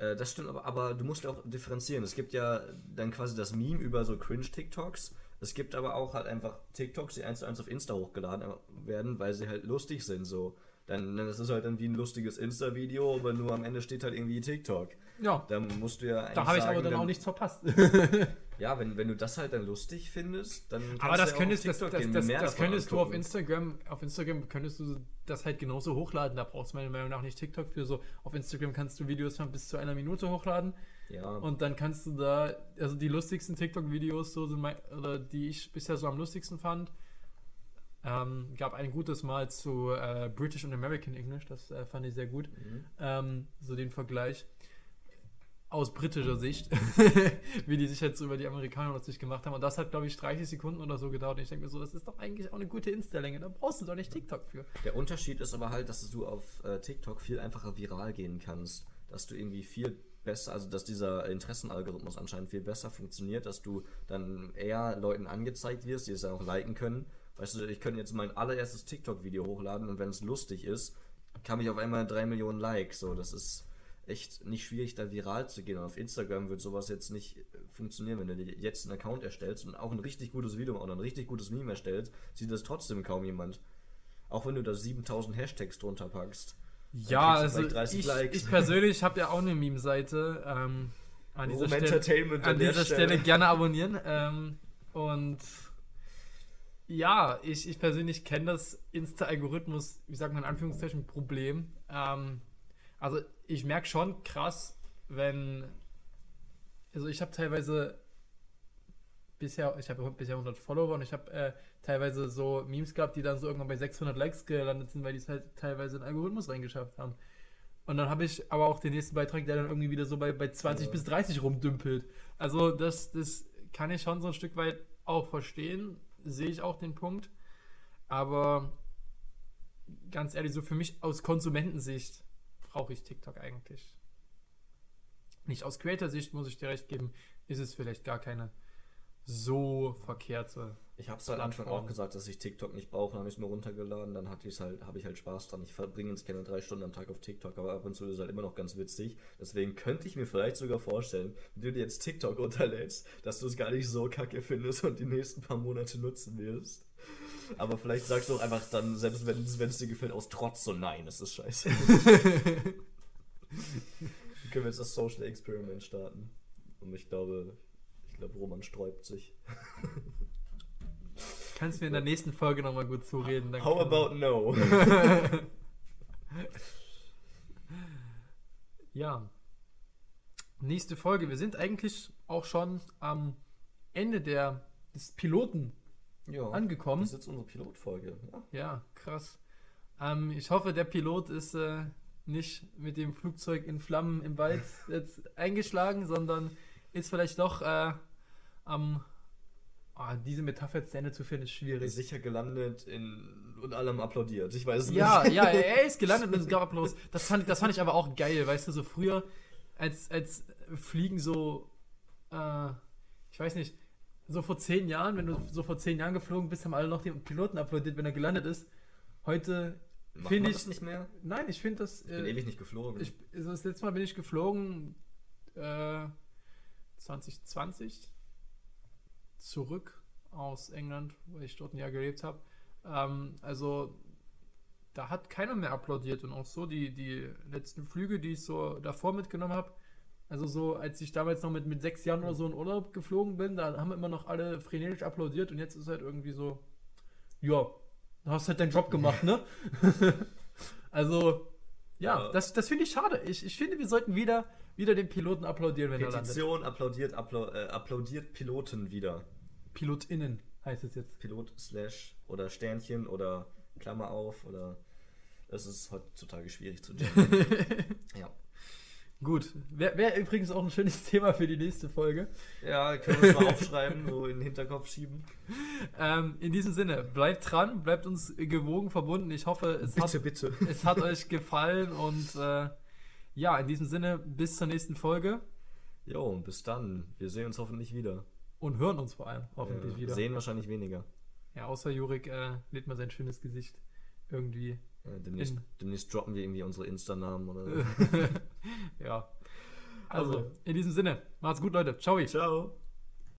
Ja, äh, das stimmt, aber, aber du musst ja auch differenzieren. Es gibt ja dann quasi das Meme über so Cringe-TikToks. Es gibt aber auch halt einfach TikToks, die eins zu eins auf Insta hochgeladen werden, weil sie halt lustig sind. So. Dann, dann ist es halt dann wie ein lustiges Insta-Video, aber nur amEnde steht halt irgendwie TikTok. Ja, Da musst du ja eigentlich da habe ich aber sagen, dann auch nichts verpasst. [laughs] Ja, wenn, wenn du das halt dann lustig findest, dann kannst aber das du ja könntest, das, das, gehen, das, das könntest du auf. Instagram, auf Instagram könntest du das halt genauso hochladen. Da brauchst du meiner Meinung nach nicht TikTok für so. Auf Instagram kannst du Videos von bis zu einer Minute hochladen. Ja. Und dann kannst du da, also die lustigsten TikTok-Videos, so sind mein, oder die ich bisher so am lustigsten fand, ähm, gab ein gutes Mal zu äh, British und American English, das äh, fand ich sehr gut. Ähm, so den Vergleich aus britischer Sicht, [laughs] wie die sich jetzt über die Amerikaner lustig gemacht haben. Und das hat, glaube ich, 30 Sekunden oder so gedauert. Und ich denke mir so, das ist doch eigentlich auch eine gute Insta-Länge. Da brauchst du doch nicht TikTok für. Der Unterschied ist aber halt, dass du auf äh, TikTok viel einfacher viral gehen kannst. Dass du irgendwie viel besser, also dass dieser Interessenalgorithmus anscheinend viel besser funktioniert, dass du dann eher Leuten angezeigt wirst, die es dann auch liken können. Weißt du, ich könnte jetzt mein allererstes TikTok-Video hochladen und wenn es lustig ist, kam ich auf einmal 3 Millionen Likes. So, das ist echt nicht schwierig, da viral zu gehen. Und auf Instagram wird sowas jetzt nicht funktionieren, wenn du dir jetzt einen Account erstellst und auch ein richtig gutes Video oder ein richtig gutes Meme erstellst, sieht das trotzdem kaum jemand. Auch wenn du da 7000 Hashtags drunter packst. Ja, also vielleicht 30 ich, ich persönlich habe ja auch eine Meme-Seite. Ähm, an dieser, Stelle, Entertainment an an dieser Stelle. Stelle gerne abonnieren. Ähm, und ja, ich, ich persönlich kenne das Insta-Algorithmus, wie sagt man in Anführungszeichen, Problem. Ähm, also ich merke schon krass, wenn, also ich habe teilweise bisher, ich habe bisher 100 Follower und ich habe äh, teilweise so Memes gehabt, die dann so irgendwann bei 600 Likes gelandet sind, weil die es halt teilweise in den Algorithmus reingeschafft haben. Und dann habe ich aber auch den nächsten Beitrag, der dann irgendwie wieder so bei, bei 20 bis 30 rumdümpelt. Also das, das kann ich schon so ein Stück weit auch verstehen, sehe ich auch den Punkt. Aber ganz ehrlich, so für mich aus Konsumentensicht brauche ich TikTok eigentlich. Nicht aus Creator-Sicht, muss ich dir recht geben, ist es vielleicht gar keine so verkehrte. Ich habe es halt am Anfang auch gesagt, dass ich TikTok nicht brauche, dann habe ich es mir runtergeladen, dann hatte ich's halt, habe ich halt Spaß dran. Ich verbringe jetzt keine drei Stunden am Tag auf TikTok, aber ab und zu ist es halt immer noch ganz witzig. Deswegen könnte ich mir vielleicht sogar vorstellen, wenn du dir jetzt TikTok runterlädst, dass du es gar nicht so kacke findest und die nächsten paar Monate nutzen wirst. Aber vielleicht sagst du auch einfach dann, selbst wenn es dir gefällt, aus Trotz so, nein, es ist scheiße. Dann [laughs] können wir jetzt das Social Experiment starten. Und ich glaube, ich glaube, Roman sträubt sich. [laughs] Kannst du mir in der nächsten Folge nochmal gut zureden. dann How about no? [laughs] Ja. Nächste Folge. Wir sind eigentlich auch schon am Ende der, des Piloten ja. angekommen. Das ist jetzt unsere Pilotfolge. Ja. Ja, krass. Ähm, ich hoffe, der Pilot ist äh, nicht mit dem Flugzeug in Flammen im Wald jetzt eingeschlagen, sondern ist vielleicht doch äh, am. Ah, diese Metapher zu Ende zu finden, ist schwierig. Sicher gelandet in, und alle haben applaudiert. Ich weiß es Ja, nicht. ja, er ist gelandet und es [laughs] gab Applaus. Das fand, das fand ich aber auch geil, weißt du, so früher, als, als Fliegen so, äh, ich weiß nicht, so vor zehn Jahren, wenn du so vor zehn Jahren geflogen bist, haben alle noch den Piloten applaudiert, wenn er gelandet ist. Heute finde ich. das nicht mehr? Nein, ich finde das. Ich bin Äh, ewig nicht geflogen. ich, also das letzte Mal bin ich geflogen äh, 2020 zurück aus England, weil ich dort ein Jahr gelebt habe. Ähm, also da hat keiner mehr applaudiert und auch so die, die letzten Flüge, die ich so davor mitgenommen habe. Also so, als ich damals noch mit, mit sechs Jahren oder so in Urlaub geflogen bin, da haben immer noch alle frenetisch applaudiert und jetzt ist halt irgendwie so, ja, du hast halt deinen Job gemacht, ne? [laughs] also, ja, Ja. das, das finde ich schade. Ich, ich finde, wir sollten wieder, wieder den Piloten applaudieren, wenn er landet. Petition applaudiert, appla äh, applaudiert Piloten wieder. PilotInnen heißt es jetzt. Pilot slash oder Sternchen oder Klammer auf oder es ist heutzutage schwierig zu gendern. [laughs] ja. Gut. Wäre wär übrigens auch ein schönes [laughs] Thema für die nächste Folge. Ja, können wir uns mal aufschreiben, so in den Hinterkopf schieben. Ähm, in diesem Sinne, bleibt dran, bleibt uns gewogen verbunden. Ich hoffe, es, hat, bitte. es hat euch gefallen und äh, ja, in diesem Sinne, bis zur nächsten Folge Jo, und bis dann. Wir sehen uns hoffentlich wieder. und hören uns vor allem hoffentlich Äh, wieder. Sehen wahrscheinlich weniger. Ja, außer Jurik äh, lädt mal sein schönes Gesicht irgendwie. Äh, demnächst, demnächst droppen wir irgendwie unsere Insta-Namen oder so. [laughs] ja. Also, in diesem Sinne, macht's gut, Leute. Ciao. Ciao.